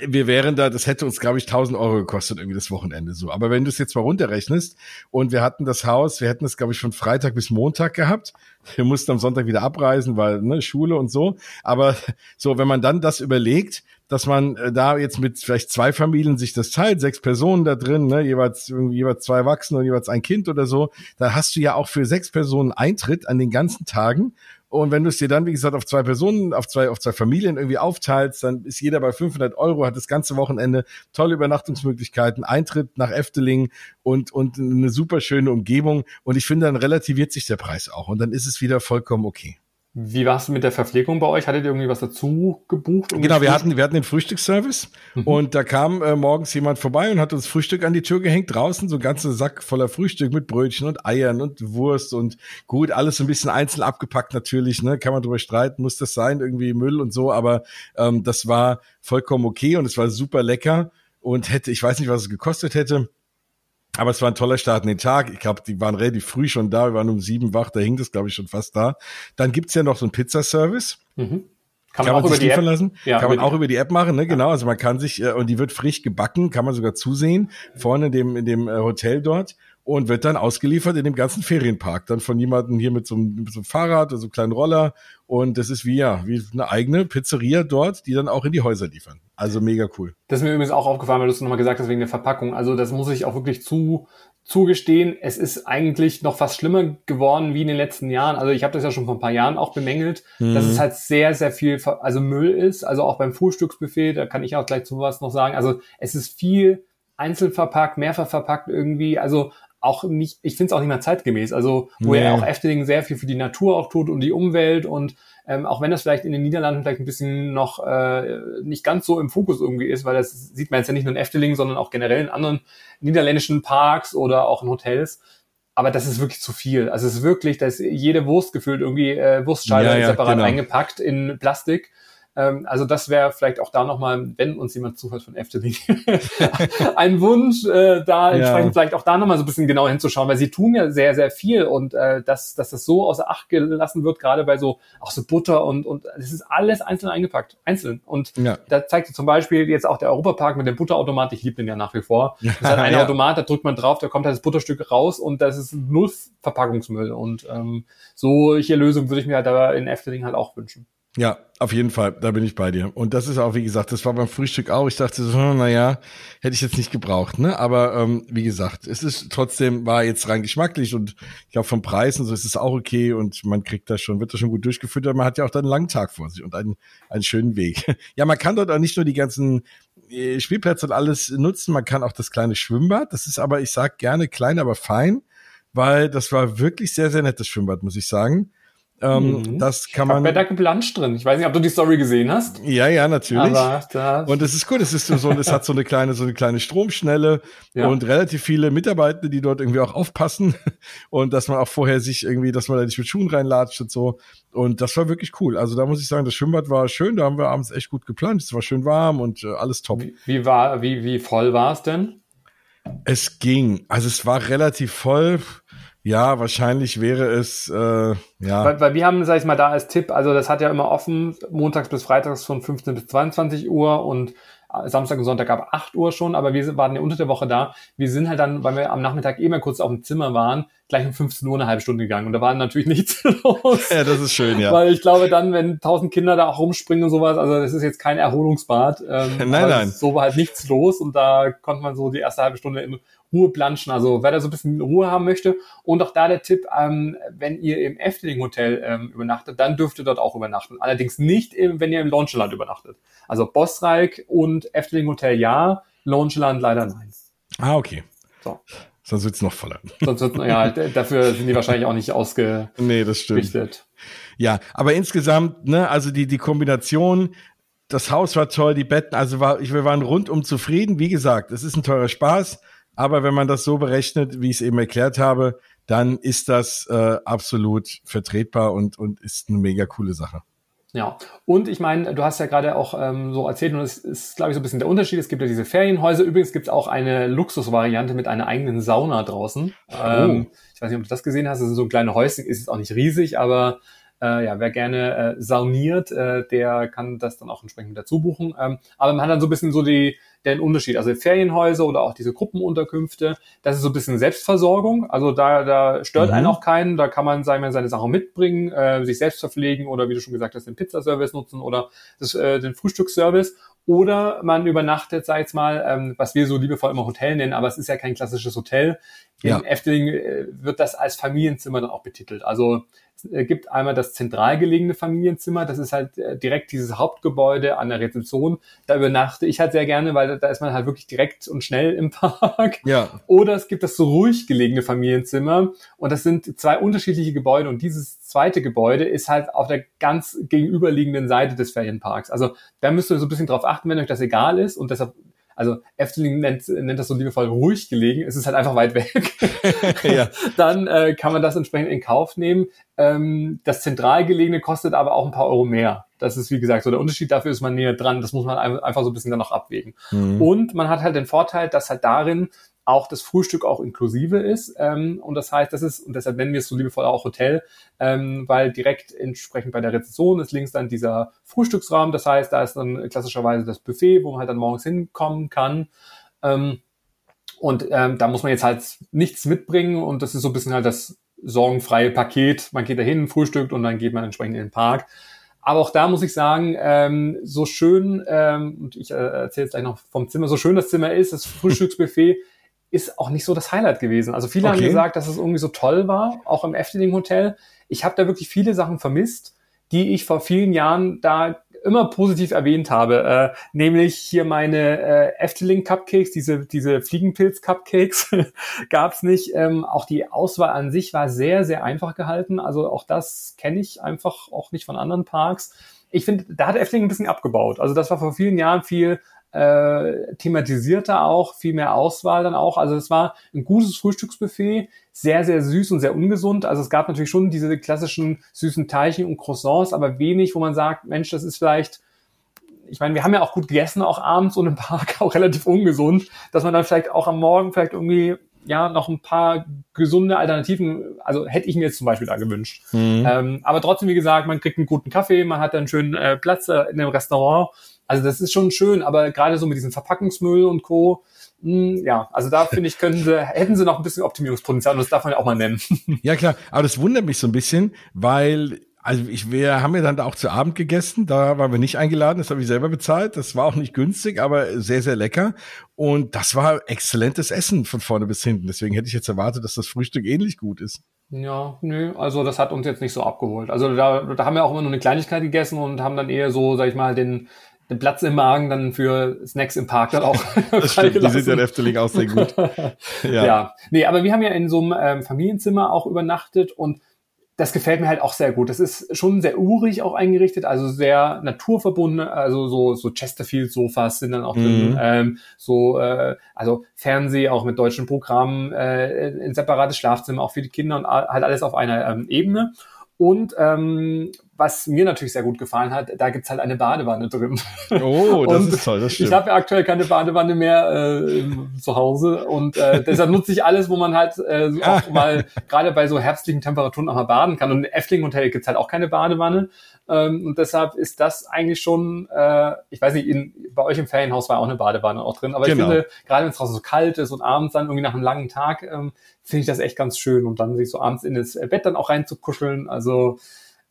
[SPEAKER 1] wir wären da, das hätte uns, glaube ich, 1000 Euro gekostet, irgendwie das Wochenende so. Aber wenn du es jetzt mal runterrechnest und wir hatten das Haus, wir hätten es, glaube ich, von Freitag bis Montag gehabt. Wir mussten am Sonntag wieder abreisen, weil ne, Schule und so. Aber so, wenn man dann das überlegt, dass man äh, da jetzt mit vielleicht zwei Familien sich das teilt, sechs Personen da drin, ne, jeweils, jeweils zwei Erwachsene und jeweils ein Kind oder so, da hast du ja auch für sechs Personen Eintritt an den ganzen Tagen Und wenn du es dir dann, wie gesagt, auf zwei Personen, auf zwei, auf zwei Familien irgendwie aufteilst, dann ist jeder bei 500 Euro, hat das ganze Wochenende tolle Übernachtungsmöglichkeiten, Eintritt nach Efteling und, und eine super schöne Umgebung. Und ich finde, dann relativiert sich der Preis auch. Und dann ist es wieder vollkommen okay.
[SPEAKER 2] Wie war es mit der Verpflegung bei euch? Hattet ihr irgendwie was dazu gebucht?
[SPEAKER 1] Genau, wir hatten, wir hatten den Frühstücksservice mhm. und da kam äh, morgens jemand vorbei und hat uns Frühstück an die Tür gehängt, draußen so ein ganzer Sack voller Frühstück mit Brötchen und Eiern und Wurst und gut, alles so ein bisschen einzeln abgepackt natürlich, ne, kann man drüber streiten, muss das sein, irgendwie Müll und so, aber ähm, das war vollkommen okay und es war super lecker und hätte, ich weiß nicht, was es gekostet hätte, aber es war ein toller Start in den Tag. Ich glaube, die waren relativ früh schon da. Wir waren um sieben wach, da hing das, glaube ich, schon fast da. Dann gibt's ja noch so einen Pizzaservice. Mhm. Kann, kann man, man sich liefern lassen? Ja, kann man auch über die App machen, ne? Genau. Also man kann sich, äh, und die wird frisch gebacken, kann man sogar zusehen, vorne in dem, in dem äh, Hotel dort und wird dann ausgeliefert in dem ganzen Ferienpark. Dann von jemandem hier mit so einem, mit so einem Fahrrad oder so einem kleinen Roller. Und das ist wie, ja, wie eine eigene Pizzeria dort, die dann auch in die Häuser liefern. Also mega cool.
[SPEAKER 2] Das ist mir übrigens auch aufgefallen, weil du es nochmal gesagt hast, wegen der Verpackung. Also das muss ich auch wirklich zu, zugestehen. Es ist eigentlich noch fast schlimmer geworden wie in den letzten Jahren. Also ich habe das ja schon vor ein paar Jahren auch bemängelt, mhm. dass es halt sehr, sehr viel, also Müll ist. Also auch beim Frühstücksbuffet, da kann ich auch gleich zu was noch sagen. Also es ist viel einzeln verpackt, mehrfach verpackt irgendwie. Also auch nicht, ich finde es auch nicht mehr zeitgemäß. Also, wo nee. er auch Efteling sehr viel für die Natur auch tut und die Umwelt und ähm, auch wenn das vielleicht in den Niederlanden vielleicht ein bisschen noch äh, nicht ganz so im Fokus irgendwie ist, weil das sieht man jetzt ja nicht nur in Efteling, sondern auch generell in anderen niederländischen Parks oder auch in Hotels. Aber das ist wirklich zu viel. Also es ist wirklich, da ist jede Wurst gefüllt, irgendwie äh, Wurstscheibe ja, ja, separat genau. eingepackt in Plastik. Ähm, also das wäre vielleicht auch da nochmal, wenn uns jemand zuhört von Efteling, ein Wunsch, äh, da entsprechend ja. vielleicht auch da nochmal so ein bisschen genauer hinzuschauen, weil sie tun ja sehr, sehr viel und äh, dass, dass das so außer Acht gelassen wird, gerade bei so auch so Butter und und es ist alles einzeln eingepackt, einzeln. Und ja. da zeigt zum Beispiel jetzt auch der Europapark mit dem Butterautomat, ich liebe den ja nach wie vor. Das ist halt ein ja. Automat, da drückt man drauf, da kommt halt das Butterstück raus und das ist null Verpackungsmüll. Und ähm, solche Lösungen würde ich mir halt da in Efteling halt auch wünschen.
[SPEAKER 1] Ja, auf jeden Fall, da bin ich bei dir. Und das ist auch, wie gesagt, das war beim Frühstück auch. Ich dachte so, hm, naja, hätte ich jetzt nicht gebraucht, ne? Aber ähm, wie gesagt, es ist trotzdem, war jetzt rein geschmacklich und ich glaube vom Preis und so ist es auch okay und man kriegt das schon, wird das schon gut durchgeführt, aber man hat ja auch dann einen langen Tag vor sich und einen, einen schönen Weg. ja, man kann dort auch nicht nur die ganzen äh, Spielplätze und alles nutzen, man kann auch das kleine Schwimmbad. Das ist aber, ich sag gerne klein, aber fein, weil das war wirklich sehr, sehr nettes Schwimmbad, muss ich sagen. Ähm, mhm. Das kann man.
[SPEAKER 2] Ich da geplanscht drin. Ich weiß nicht, ob du die Story gesehen hast.
[SPEAKER 1] Ja, ja, natürlich. Und es ist gut. Es ist so, es hat so eine kleine, so eine kleine Stromschnelle ja. und relativ viele Mitarbeiter, die dort irgendwie auch aufpassen und dass man auch vorher sich irgendwie, dass man da nicht mit Schuhen reinlatscht und so. Und das war wirklich cool. Also da muss ich sagen, das Schwimmbad war schön. Da haben wir abends echt gut geplant. Es war schön warm und äh, alles top.
[SPEAKER 2] Wie, wie war, wie, wie voll war es denn?
[SPEAKER 1] Es ging. Also es war relativ voll. Ja, wahrscheinlich wäre es, äh, ja.
[SPEAKER 2] Weil, weil wir haben, sag ich mal, da als Tipp, also das hat ja immer offen, montags bis freitags von 15 bis 22 Uhr und Samstag und Sonntag ab 8 Uhr schon, aber wir waren ja unter der Woche da. Wir sind halt dann, weil wir am Nachmittag eh mal kurz auf dem Zimmer waren, gleich um 15 Uhr eine halbe Stunde gegangen und da war natürlich nichts los.
[SPEAKER 1] Ja, das ist schön, ja.
[SPEAKER 2] Weil ich glaube dann, wenn tausend Kinder da auch rumspringen und sowas, also das ist jetzt kein Erholungsbad. Ähm,
[SPEAKER 1] nein, nein.
[SPEAKER 2] So war halt nichts los und da konnte man so die erste halbe Stunde in Ruhe planschen. Also wer da so ein bisschen Ruhe haben möchte. Und auch da der Tipp, ähm, wenn ihr im Efteling Hotel ähm, übernachtet, dann dürft ihr dort auch übernachten. Allerdings nicht, im, wenn ihr im Launchland übernachtet. Also Bosreich und Efteling Hotel ja, Launchland leider nein.
[SPEAKER 1] Ah, okay. So. Sonst wird's noch voller.
[SPEAKER 2] Sonst wird, ja, dafür sind die wahrscheinlich auch nicht ausgerichtet.
[SPEAKER 1] Nee, das stimmt. Ja, aber insgesamt, ne, also die, die Kombination, das Haus war toll, die Betten, also war, ich, wir waren rundum zufrieden. Wie gesagt, es ist ein teurer Spaß. Aber wenn man das so berechnet, wie ich es eben erklärt habe, dann ist das äh, absolut vertretbar und, und ist eine mega coole Sache.
[SPEAKER 2] Ja, und ich meine, du hast ja gerade auch ähm, so erzählt, und das ist, glaube ich, so ein bisschen der Unterschied. Es gibt ja diese Ferienhäuser. Übrigens gibt es auch eine Luxusvariante mit einer eigenen Sauna draußen. Oh. Ähm, ich weiß nicht, ob du das gesehen hast. Das ist so ein kleines Häuschen, ist jetzt auch nicht riesig, aber äh, ja, wer gerne äh, sauniert, äh, der kann das dann auch entsprechend dazu buchen. Ähm, aber man hat dann so ein bisschen so die, den Unterschied. Also Ferienhäuser oder auch diese Gruppenunterkünfte, das ist so ein bisschen Selbstversorgung. Also da, da stört mhm. einen auch keinen. Da kann man, sagen wir, seine Sachen mitbringen, äh, sich selbst verpflegen oder wie du schon gesagt hast, den Pizzaservice nutzen oder das, äh, den Frühstücksservice. Oder man übernachtet, sag ich jetzt mal, ähm, was wir so liebevoll immer Hotel nennen, aber es ist ja kein klassisches Hotel. In ja. Efteling äh, wird das als Familienzimmer dann auch betitelt. Also gibt einmal das zentral gelegene Familienzimmer. Das ist halt äh, direkt dieses Hauptgebäude an der Rezeption. Da übernachte ich halt sehr gerne, weil da ist man halt wirklich direkt und schnell im Park.
[SPEAKER 1] Ja.
[SPEAKER 2] Oder es gibt das so ruhig gelegene Familienzimmer. Und das sind zwei unterschiedliche Gebäude. Und dieses zweite Gebäude ist halt auf der ganz gegenüberliegenden Seite des Ferienparks. Also da müsst ihr so ein bisschen drauf achten, wenn euch das egal ist. Und deshalb also Efteling nennt, nennt das so liebevoll ruhig gelegen, es ist halt einfach weit weg, ja. dann äh, kann man das entsprechend in Kauf nehmen. Ähm, das zentral gelegene kostet aber auch ein paar Euro mehr. Das ist, wie gesagt, so der Unterschied. Dafür ist man näher dran. Das muss man einfach so ein bisschen dann noch abwägen. Mhm. Und man hat halt den Vorteil, dass halt darin auch das Frühstück auch inklusive ist. Ähm, und das heißt, das ist, und deshalb nennen wir es so liebevoll auch Hotel, ähm, weil direkt entsprechend bei der Rezession ist links dann dieser Frühstücksraum. Das heißt, da ist dann klassischerweise das Buffet, wo man halt dann morgens hinkommen kann. Ähm, und ähm, da muss man jetzt halt nichts mitbringen und das ist so ein bisschen halt das sorgenfreie Paket. Man geht da hin, frühstückt und dann geht man entsprechend in den Park. Aber auch da muss ich sagen, ähm, so schön, ähm, und ich äh, erzähle jetzt gleich noch vom Zimmer, so schön das Zimmer ist, das Frühstücksbuffet, ist auch nicht so das Highlight gewesen. Also viele okay. haben gesagt, dass es irgendwie so toll war, auch im Efteling Hotel. Ich habe da wirklich viele Sachen vermisst, die ich vor vielen Jahren da immer positiv erwähnt habe, äh, nämlich hier meine äh, Efteling Cupcakes, diese diese Fliegenpilz Cupcakes gab's nicht. Ähm, auch die Auswahl an sich war sehr sehr einfach gehalten. Also auch das kenne ich einfach auch nicht von anderen Parks. Ich finde, da hat Efteling ein bisschen abgebaut. Also das war vor vielen Jahren viel äh, thematisierter auch, viel mehr Auswahl dann auch. Also es war ein gutes Frühstücksbuffet, sehr, sehr süß und sehr ungesund. Also es gab natürlich schon diese klassischen süßen Teilchen und Croissants, aber wenig, wo man sagt, Mensch, das ist vielleicht, ich meine, wir haben ja auch gut gegessen, auch abends und im Park auch relativ ungesund, dass man dann vielleicht auch am Morgen vielleicht irgendwie ja noch ein paar gesunde Alternativen, also hätte ich mir jetzt zum Beispiel da gewünscht. Mhm. Ähm, aber trotzdem, wie gesagt, man kriegt einen guten Kaffee, man hat dann schönen äh, Platz äh, in dem Restaurant also das ist schon schön, aber gerade so mit diesem Verpackungsmüll und Co. Mh, hm, ja, also da finde ich, könnten sie, hätten sie noch ein bisschen Optimierungspotenzial und das darf man ja auch mal nennen.
[SPEAKER 1] Ja klar, aber das wundert mich so ein bisschen, weil also ich, wir haben ja dann da auch zu Abend gegessen, da waren wir nicht eingeladen, das habe ich selber bezahlt, das war auch nicht günstig, aber sehr, sehr lecker und das war exzellentes Essen von vorne bis hinten, deswegen hätte ich jetzt erwartet, dass das Frühstück ähnlich gut ist.
[SPEAKER 2] Ja, nö, also das hat uns jetzt nicht so abgeholt. Also da, da haben wir auch immer nur eine Kleinigkeit gegessen und haben dann eher so, sag ich mal, den, den Platz im Magen dann für Snacks im Park dann auch
[SPEAKER 1] das stimmt, Die sind ja in Efteling auch sehr gut.
[SPEAKER 2] ja. ja, nee, aber wir haben ja in so einem ähm, Familienzimmer auch übernachtet und das gefällt mir halt auch sehr gut. Das ist schon sehr urig auch eingerichtet, also sehr naturverbunden. Also so, so Chesterfield-Sofas sind dann auch mhm. drin. Ähm, so, äh, also Fernseh auch mit deutschen Programmen, äh, ein separates Schlafzimmer auch für die Kinder und halt alles auf einer ähm, Ebene. Und ähm, was mir natürlich sehr gut gefallen hat, da gibt's halt eine Badewanne drin.
[SPEAKER 1] Oh, das ist toll, das
[SPEAKER 2] stimmt. Ich habe ja aktuell keine Badewanne mehr äh, zu Hause und äh, deshalb nutze ich alles, wo man halt äh, auch mal gerade bei so herbstlichen Temperaturen auch mal baden kann. Und im Effling Hotel gibt's halt auch keine Badewanne. Ähm, und deshalb ist das eigentlich schon, äh, ich weiß nicht, in, bei euch im Ferienhaus war auch eine Badewanne auch drin, aber genau. ich finde, gerade wenn es draußen so kalt ist und abends dann irgendwie nach einem langen Tag, ähm, finde ich das echt ganz schön und dann sich so abends in das Bett dann auch reinzukuscheln. Also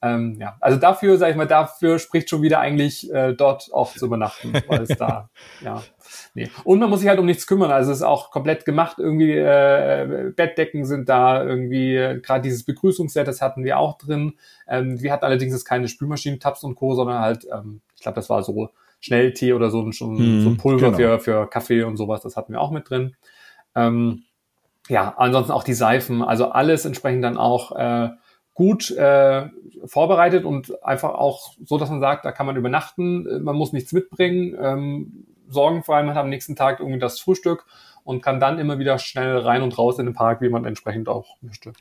[SPEAKER 2] ähm, ja, also dafür, sag ich mal, dafür spricht schon wieder eigentlich äh, dort auch zu übernachten, weil es da, ja. Nee. Und man muss sich halt um nichts kümmern. Also es ist auch komplett gemacht. Irgendwie äh, Bettdecken sind da, irgendwie gerade dieses Begrüßungsset, das hatten wir auch drin. Ähm, wir hatten allerdings jetzt keine Spülmaschinen-Tabs und Co., sondern halt, ähm, ich glaube, das war so Schnelltee oder so, schon, hm, so ein Pulver genau. für, für Kaffee und sowas, das hatten wir auch mit drin. Ähm, ja, ansonsten auch die Seifen, also alles entsprechend dann auch äh, gut äh, vorbereitet und einfach auch so, dass man sagt, da kann man übernachten, man muss nichts mitbringen, ähm, sorgenfrei, man hat am nächsten Tag irgendwie das Frühstück und kann dann immer wieder schnell rein und raus in den Park, wie man entsprechend auch möchte.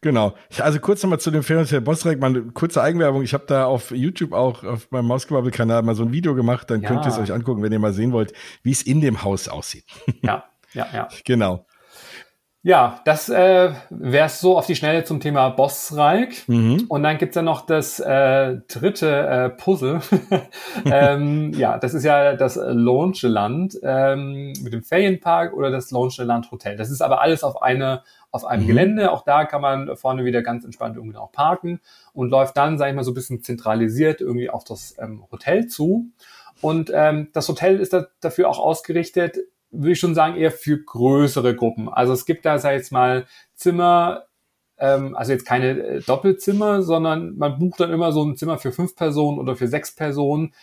[SPEAKER 1] Genau. Also kurz nochmal zu dem Ferienhotel Bosrek, mal eine kurze Eigenwerbung. Ich habe da auf YouTube auch auf meinem Mausgebabbel-Kanal mal so ein Video gemacht, dann ja. könnt ihr es euch angucken, wenn ihr mal sehen wollt, wie es in dem Haus aussieht.
[SPEAKER 2] Ja, ja, ja.
[SPEAKER 1] genau.
[SPEAKER 2] Ja, das äh, wäre so auf die Schnelle zum Thema Bossreich. Mhm. Und dann gibt's ja noch das äh, dritte äh, Puzzle. ähm, ja, das ist ja das Launcheland ähm, mit dem Ferienpark oder das Launcheland Hotel. Das ist aber alles auf eine auf einem mhm. Gelände. Auch da kann man vorne wieder ganz entspannt irgendwie auch parken und läuft dann, sage ich mal, so ein bisschen zentralisiert irgendwie auf das ähm, Hotel zu. Und ähm, das Hotel ist da, dafür auch ausgerichtet, würde ich schon sagen, eher für größere Gruppen. Also es gibt da, sag ich jetzt mal, Zimmer, ähm, also jetzt keine äh, Doppelzimmer, sondern man bucht dann immer so ein Zimmer für fünf Personen oder für sechs Personen.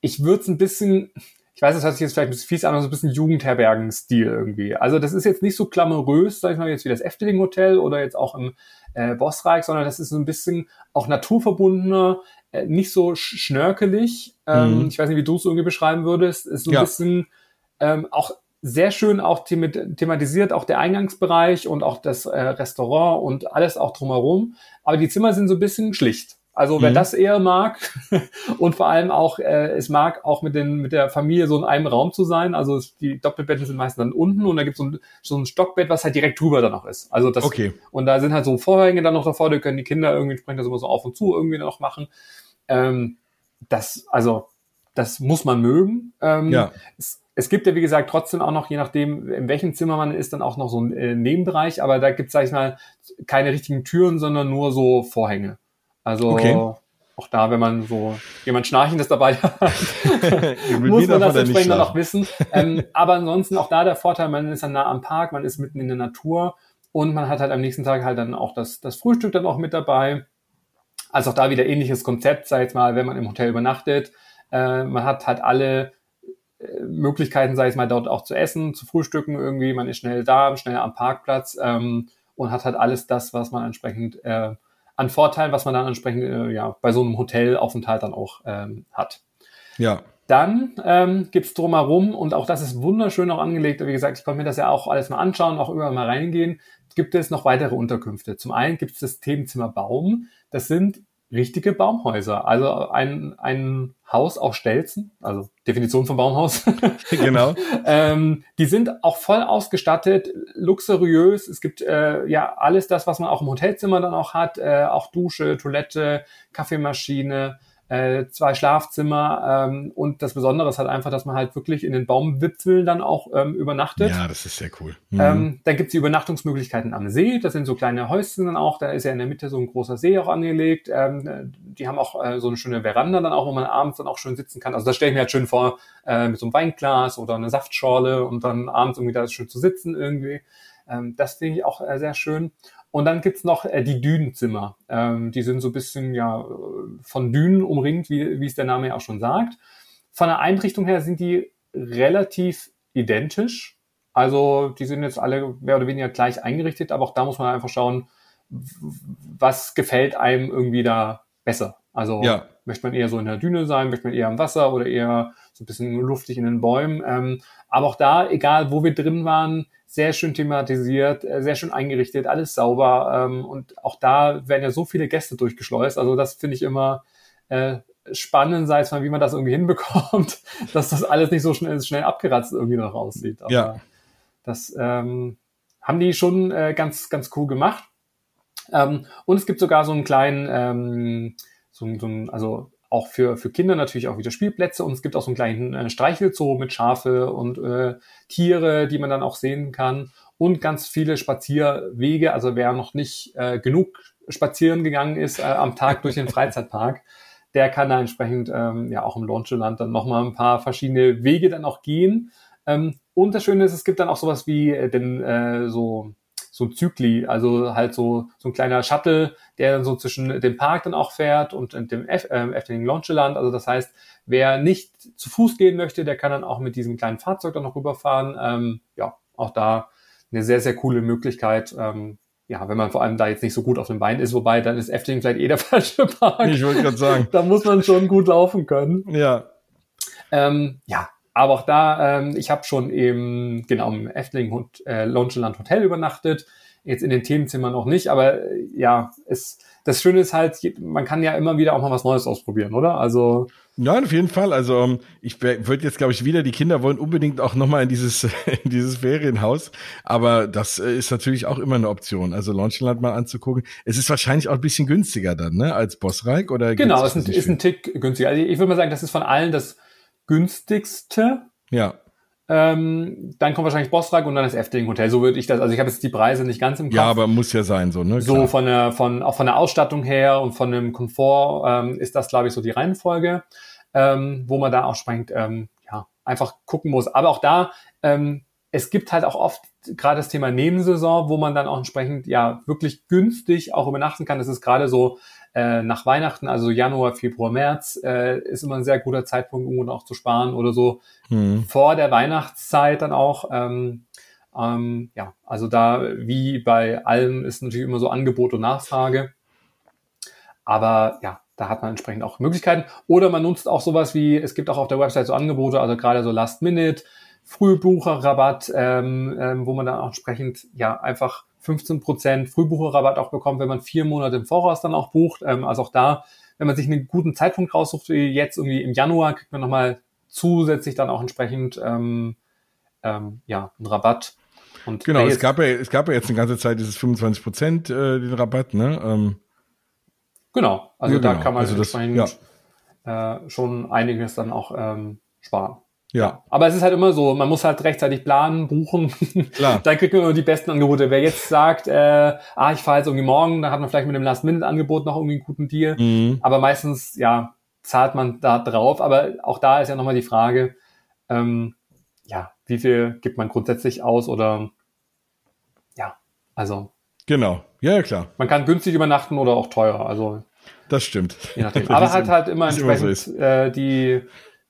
[SPEAKER 2] Ich würde es ein bisschen, ich weiß, das hört sich jetzt vielleicht ein bisschen fies an, aber so ein bisschen Jugendherbergen-Stil irgendwie. Also das ist jetzt nicht so glamourös, sag ich mal, jetzt wie das Efteling Hotel oder jetzt auch im äh, Bossreich, sondern das ist so ein bisschen auch naturverbundener, äh, nicht so schnörkelig. Ähm, mhm. Ich weiß nicht, wie du es irgendwie beschreiben würdest. Ist so ein ja. bisschen ähm, auch sehr schön auch thematisiert, auch der Eingangsbereich und auch das äh, Restaurant und alles auch drumherum. Aber die Zimmer sind so ein bisschen schlicht. Also wer mhm. das eher mag und vor allem auch äh, es mag, auch mit, den, mit der Familie so in einem Raum zu sein. Also die Doppelbetten sind meistens dann unten und da gibt es so ein, so ein Stockbett, was halt direkt drüber dann noch ist. Also das,
[SPEAKER 1] okay.
[SPEAKER 2] Und da sind halt so Vorhänge dann noch davor, die können die Kinder irgendwie entsprechend das immer so auf und zu irgendwie noch machen. Ähm, das, also, das muss man mögen. Ähm,
[SPEAKER 1] ja.
[SPEAKER 2] Es, es gibt ja, wie gesagt, trotzdem auch noch, je nachdem, in welchem Zimmer man ist, dann auch noch so ein äh, Nebenbereich, aber da gibt es, sag ich mal, keine richtigen Türen, sondern nur so Vorhänge. Also okay. auch da, wenn man so jemand Schnarchendes dabei hat, muss man das entsprechend dann auch wissen. Ähm, aber ansonsten auch da der Vorteil, man ist dann nah am Park, man ist mitten in der Natur und man hat halt am nächsten Tag halt dann auch das, das Frühstück dann auch mit dabei. Also auch da wieder ähnliches Konzept, sag ich mal, wenn man im Hotel übernachtet. Äh, man hat halt alle Möglichkeiten, sage ich mal, dort auch zu essen, zu frühstücken irgendwie. Man ist schnell da, schnell am Parkplatz ähm, und hat halt alles das, was man entsprechend äh, an Vorteilen, was man dann entsprechend äh, ja bei so einem Hotelaufenthalt dann auch ähm, hat.
[SPEAKER 1] Ja.
[SPEAKER 2] Dann ähm, gibt es drumherum, und auch das ist wunderschön auch angelegt, wie gesagt, ich konnte mir das ja auch alles mal anschauen, auch überall mal reingehen, gibt es noch weitere Unterkünfte. Zum einen gibt es das Themenzimmer Baum. Das sind richtige Baumhäuser. Also ein, ein Haus aus Stelzen, also Definition von Baumhaus.
[SPEAKER 1] genau.
[SPEAKER 2] ähm, die sind auch voll ausgestattet, luxuriös. Es gibt äh, ja alles das, was man auch im Hotelzimmer dann auch hat, äh, auch Dusche, Toilette, Kaffeemaschine, äh, zwei Schlafzimmer ähm, und das Besondere ist halt einfach, dass man halt wirklich in den Baumwipfeln dann auch ähm, übernachtet.
[SPEAKER 1] Ja, das ist sehr cool.
[SPEAKER 2] Mhm. Ähm, dann gibt's die Übernachtungsmöglichkeiten am See, das sind so kleine Häuschen dann auch, da ist ja in der Mitte so ein großer See auch angelegt. Ähm, die haben auch äh, so eine schöne Veranda dann auch, wo man abends dann auch schön sitzen kann. Also das stelle ich mir halt schön vor, äh, mit so einem Weinglas oder einer Saftschorle und dann abends irgendwie da schön zu sitzen irgendwie. Ähm, das finde ich auch äh, sehr schön. Und dann gibt's noch äh, die Dünenzimmer. Ähm, die sind so ein bisschen ja von Dünen umringt, wie, wie es der Name ja auch schon sagt. Von der Einrichtung her sind die relativ identisch. Also die sind jetzt alle mehr oder weniger gleich eingerichtet, aber auch da muss man einfach schauen, was gefällt einem irgendwie da besser. Also ja. Möchte man eher so in der Düne sein, möchte man eher am Wasser oder eher so ein bisschen luftig in den Bäumen. Ähm, aber auch da, egal wo wir drin waren, sehr schön thematisiert, äh, sehr schön eingerichtet, alles sauber. Ähm, und auch da werden ja so viele Gäste durchgeschleust. Also das finde ich immer äh, spannend, sei es mal, wie man das irgendwie hinbekommt, dass das alles nicht so schnell, schnell abgeratzt irgendwie noch aussieht.
[SPEAKER 1] Aber ja.
[SPEAKER 2] Das ähm, haben die schon äh, ganz, ganz cool gemacht. Ähm, und es gibt sogar so einen kleinen, ähm, so, so ein, also auch für, für Kinder natürlich auch wieder Spielplätze und es gibt auch so einen kleinen äh, Streichelzoo mit Schafe und äh, Tiere, die man dann auch sehen kann und ganz viele Spazierwege. Also wer noch nicht äh, genug spazieren gegangen ist äh, am Tag durch den Freizeitpark, der kann da entsprechend ähm, ja auch im Launcheland dann nochmal ein paar verschiedene Wege dann auch gehen. Ähm, und das Schöne ist, es gibt dann auch sowas wie äh, den äh, so so ein Zykli, also halt so, so ein kleiner Shuttle, der dann so zwischen dem Park dann auch fährt und dem F, äh, Efteling Launcheland. Also das heißt, wer nicht zu Fuß gehen möchte, der kann dann auch mit diesem kleinen Fahrzeug dann noch rüberfahren. Ähm, ja, auch da eine sehr, sehr coole Möglichkeit. Ähm, ja, wenn man vor allem da jetzt nicht so gut auf dem Bein ist, wobei dann ist Efteling vielleicht eh der falsche Park.
[SPEAKER 1] Ich wollte gerade sagen.
[SPEAKER 2] da muss man schon gut laufen können.
[SPEAKER 1] Ja.
[SPEAKER 2] Ähm, ja, aber auch da, ähm, ich habe schon im, genau, im Efteling äh, Loungeland Hotel übernachtet. Jetzt in den Themenzimmern noch nicht, aber äh, ja, es, das Schöne ist halt, man kann ja immer wieder auch mal was Neues ausprobieren, oder? Also
[SPEAKER 1] ja, auf jeden Fall. Also ähm, ich würde jetzt, glaube ich, wieder, die Kinder wollen unbedingt auch nochmal in dieses, in dieses Ferienhaus. Aber das äh, ist natürlich auch immer eine Option. Also Launchland mal anzugucken. Es ist wahrscheinlich auch ein bisschen günstiger dann, ne, als Bossreich oder?
[SPEAKER 2] Genau, es ist, ist ein Tick günstiger. Also ich würde mal sagen, das ist von allen das günstigste.
[SPEAKER 1] Ja.
[SPEAKER 2] Ähm, dann kommt wahrscheinlich Bossrag und dann das Efteling Hotel. So würde ich das. Also ich habe jetzt die Preise nicht ganz im Kopf.
[SPEAKER 1] Ja, aber muss ja sein so. Ne?
[SPEAKER 2] So von der, von auch von der Ausstattung her und von dem Komfort ähm, ist das, glaube ich, so die Reihenfolge, ähm, wo man da auch sprengt, ähm, ja einfach gucken muss. Aber auch da ähm, es gibt halt auch oft gerade das Thema Nebensaison, wo man dann auch entsprechend ja wirklich günstig auch übernachten kann. Das ist gerade so äh, nach Weihnachten, also Januar, Februar, März, äh, ist immer ein sehr guter Zeitpunkt, um auch zu sparen oder so mhm. vor der Weihnachtszeit dann auch. Ähm, ähm, ja, also da wie bei allem ist natürlich immer so Angebot und Nachfrage. Aber ja, da hat man entsprechend auch Möglichkeiten. Oder man nutzt auch sowas wie, es gibt auch auf der Website so Angebote, also gerade so Last Minute, Frühbucherrabatt, ähm, ähm, wo man dann auch entsprechend ja einfach 15% Frühbucherrabatt auch bekommt, wenn man vier Monate im Voraus dann auch bucht. Ähm, also auch da, wenn man sich einen guten Zeitpunkt raussucht, wie jetzt irgendwie im Januar, kriegt man nochmal zusätzlich dann auch entsprechend ähm, ähm, ja, einen Rabatt.
[SPEAKER 1] Und genau, es gab, ja, es gab ja jetzt eine ganze Zeit dieses 25 Prozent äh, den Rabatt, ne? Ähm,
[SPEAKER 2] genau, also
[SPEAKER 1] ja,
[SPEAKER 2] da
[SPEAKER 1] genau.
[SPEAKER 2] kann man
[SPEAKER 1] also
[SPEAKER 2] das, ja. äh, schon einiges dann auch ähm, sparen.
[SPEAKER 1] Ja.
[SPEAKER 2] Aber es ist halt immer so, man muss halt rechtzeitig planen, buchen. Klar. dann kriegt man nur die besten Angebote. Wer jetzt sagt, äh, ah, ich fahre jetzt irgendwie morgen, dann hat man vielleicht mit dem Last-Minute-Angebot noch irgendwie einen guten Deal. Mhm. Aber meistens, ja, zahlt man da drauf. Aber auch da ist ja nochmal die Frage, ähm, ja, wie viel gibt man grundsätzlich aus oder ja, also.
[SPEAKER 1] Genau, ja, klar.
[SPEAKER 2] Man kann günstig übernachten oder auch teuer. Also
[SPEAKER 1] das stimmt.
[SPEAKER 2] Je nachdem. Aber halt halt immer entsprechend so äh, die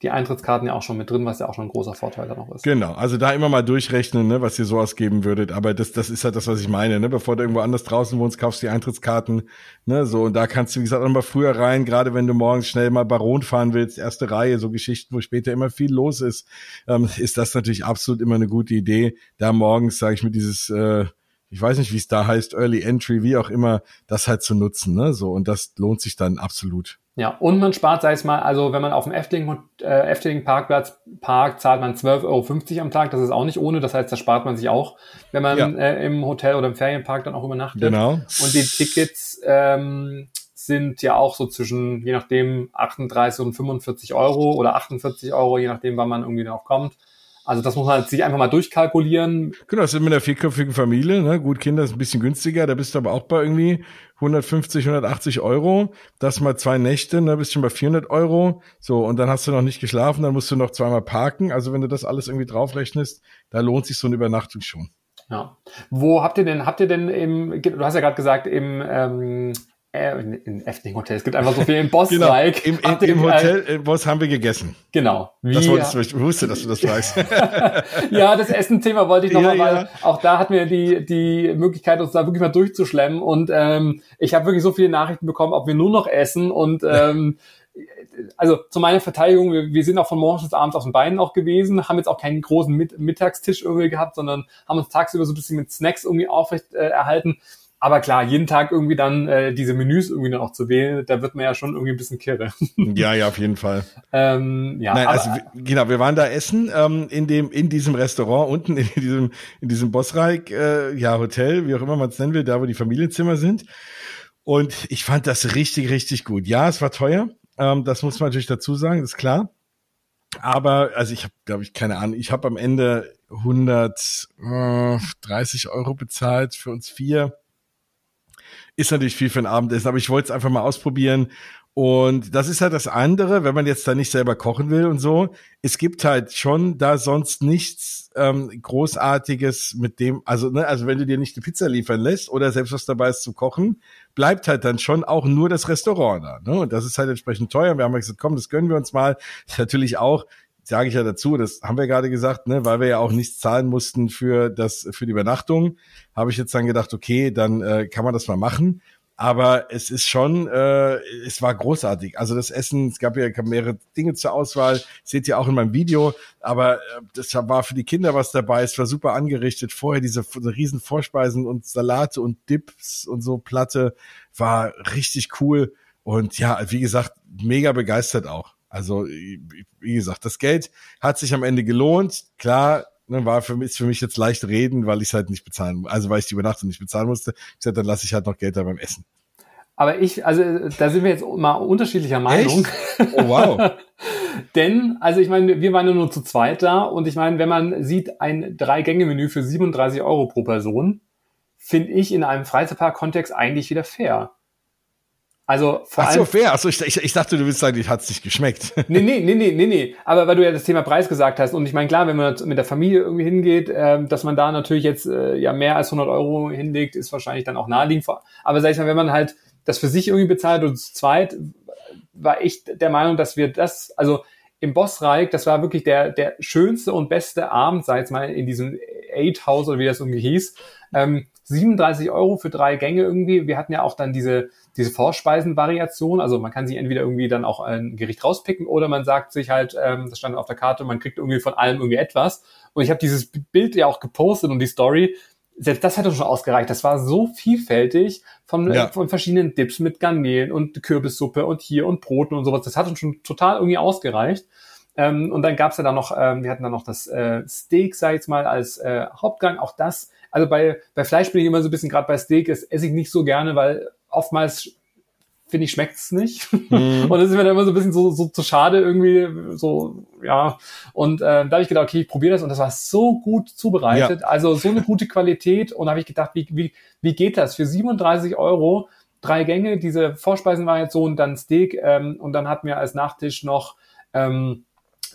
[SPEAKER 2] die Eintrittskarten ja auch schon mit drin, was ja auch schon ein großer Vorteil dann auch ist.
[SPEAKER 1] Genau, also da immer mal durchrechnen, ne, was ihr so ausgeben würdet. Aber das, das ist halt das, was ich meine. Ne? Bevor du irgendwo anders draußen wohnst, kaufst du die Eintrittskarten. Ne, so und da kannst du, wie gesagt, auch mal früher rein, gerade wenn du morgens schnell mal Baron fahren willst, erste Reihe, so Geschichten, wo später immer viel los ist, ähm, ist das natürlich absolut immer eine gute Idee. Da morgens, sage ich mir, dieses äh, ich weiß nicht, wie es da heißt, Early Entry, wie auch immer, das halt zu nutzen, ne? So und das lohnt sich dann absolut.
[SPEAKER 2] Ja, und man spart, sei es mal, also wenn man auf dem Efteling, äh, Efteling Parkplatz parkt, zahlt man 12,50 Euro am Tag. Das ist auch nicht ohne. Das heißt, da spart man sich auch, wenn man ja. äh, im Hotel oder im Ferienpark dann auch übernachtet.
[SPEAKER 1] Genau.
[SPEAKER 2] Und die Tickets ähm, sind ja auch so zwischen, je nachdem, 38 und 45 Euro oder 48 Euro, je nachdem, wann man irgendwie darauf kommt. Also das muss man sich einfach mal durchkalkulieren.
[SPEAKER 1] Genau, das ist mit einer vierköpfigen Familie. Ne? Gut, Kinder ist ein bisschen günstiger. Da bist du aber auch bei irgendwie 150, 180 Euro. Das mal zwei Nächte, ne? bist schon bei 400 Euro. So, und dann hast du noch nicht geschlafen, dann musst du noch zweimal parken. Also wenn du das alles irgendwie draufrechnest, da lohnt sich so eine Übernachtung schon.
[SPEAKER 2] Ja. Wo habt ihr denn, habt ihr denn im, du hast ja gerade gesagt, im ähm, äh, in, in Efteling Hotel. Es gibt einfach so viel im Boss
[SPEAKER 1] genau. Like. Im, im, im Hotel im Boss haben wir gegessen.
[SPEAKER 2] Genau.
[SPEAKER 1] Wie, das wolltest du, ich wusste, dass du das weißt.
[SPEAKER 2] ja, das Essen-Thema wollte ich nochmal, ja, mal, weil auch da hatten wir die, die Möglichkeit, uns da wirklich mal durchzuschlemmen. Und ähm, ich habe wirklich so viele Nachrichten bekommen, ob wir nur noch essen. Und ähm, also zu meiner Verteidigung, wir, wir sind auch von morgens bis abends auf den Beinen auch gewesen, haben jetzt auch keinen großen Mit Mittagstisch irgendwie gehabt, sondern haben uns tagsüber so ein bisschen mit Snacks irgendwie aufrecht äh, erhalten. Aber klar, jeden Tag irgendwie dann äh, diese Menüs irgendwie noch zu wählen, da wird man ja schon irgendwie ein bisschen kirre.
[SPEAKER 1] ja, ja, auf jeden Fall.
[SPEAKER 2] ähm, ja,
[SPEAKER 1] Nein, also genau, wir waren da essen ähm, in dem in diesem Restaurant unten in diesem in diesem Bossreich äh, ja Hotel, wie auch immer man es nennen will, da wo die Familienzimmer sind. Und ich fand das richtig richtig gut. Ja, es war teuer. Ähm, das muss man natürlich dazu sagen, ist klar. Aber also ich habe, glaube ich, keine Ahnung. Ich habe am Ende 130 Euro bezahlt für uns vier ist natürlich viel für ein Abendessen, aber ich wollte es einfach mal ausprobieren. Und das ist halt das andere, wenn man jetzt da nicht selber kochen will und so. Es gibt halt schon da sonst nichts ähm, Großartiges mit dem, also, ne, also wenn du dir nicht die Pizza liefern lässt oder selbst was dabei ist zu kochen, bleibt halt dann schon auch nur das Restaurant da. Ne? Und das ist halt entsprechend teuer. Wir haben gesagt, komm, das gönnen wir uns mal. Ist natürlich auch sage ich ja dazu, das haben wir gerade gesagt, ne, weil wir ja auch nichts zahlen mussten für das für die Übernachtung, habe ich jetzt dann gedacht, okay, dann äh, kann man das mal machen. Aber es ist schon, äh, es war großartig. Also das Essen, es gab ja mehrere Dinge zur Auswahl, seht ihr auch in meinem Video. Aber äh, das war für die Kinder was dabei. Es war super angerichtet. Vorher diese, diese riesen Vorspeisen und Salate und Dips und so Platte war richtig cool. Und ja, wie gesagt, mega begeistert auch. Also, wie gesagt, das Geld hat sich am Ende gelohnt. Klar, ne, war für mich, ist für mich jetzt leicht reden, weil ich es halt nicht bezahlen, also weil ich die Übernachtung nicht bezahlen musste. Ich sagte, dann lasse ich halt noch Geld da beim Essen.
[SPEAKER 2] Aber ich, also da sind wir jetzt mal unterschiedlicher Meinung.
[SPEAKER 1] Echt? Oh wow.
[SPEAKER 2] Denn, also ich meine, wir waren ja nur zu zweit da und ich meine, wenn man sieht, ein Drei-Gänge-Menü für 37 Euro pro Person, finde ich in einem Freizeitpark-Kontext eigentlich wieder fair. Also
[SPEAKER 1] vor Ach so, allem, fair. Achso, ich, ich, ich dachte, du willst sagen, ich hat's nicht geschmeckt.
[SPEAKER 2] Nee, nee, nee, nee, nee, nee. Aber weil du ja das Thema Preis gesagt hast und ich meine, klar, wenn man mit der Familie irgendwie hingeht, ähm, dass man da natürlich jetzt äh, ja mehr als 100 Euro hinlegt, ist wahrscheinlich dann auch naheliegend. Aber sag ich mal, wenn man halt das für sich irgendwie bezahlt und zu zweit, war ich der Meinung, dass wir das, also im Bossreich, das war wirklich der, der schönste und beste Abend, sag ich mal, in diesem Eight House oder wie das irgendwie hieß. Ähm, 37 Euro für drei Gänge irgendwie. Wir hatten ja auch dann diese, diese Vorspeisenvariation. Also man kann sich entweder irgendwie dann auch ein Gericht rauspicken oder man sagt sich halt, ähm, das stand auf der Karte, man kriegt irgendwie von allem irgendwie etwas. Und ich habe dieses Bild ja auch gepostet und die Story. Selbst das hätte schon ausgereicht. Das war so vielfältig von, ja. von verschiedenen Dips mit Garnelen und Kürbissuppe und hier und Broten und sowas. Das hat uns schon total irgendwie ausgereicht. Ähm, und dann gab's ja dann noch, ähm, wir hatten dann noch das äh, Steak, sag ich jetzt mal, als äh, Hauptgang. Auch das also bei, bei Fleisch bin ich immer so ein bisschen, gerade bei Steak, das esse ich nicht so gerne, weil oftmals finde ich, schmeckt's nicht. Mhm. und das ist mir dann immer so ein bisschen so, so zu schade irgendwie, so, ja. Und äh, da habe ich gedacht, okay, ich probiere das und das war so gut zubereitet, ja. also so eine gute Qualität und habe ich gedacht, wie, wie, wie geht das? Für 37 Euro drei Gänge, diese Vorspeisenvariation, dann Steak ähm, und dann hatten wir als Nachtisch noch ähm,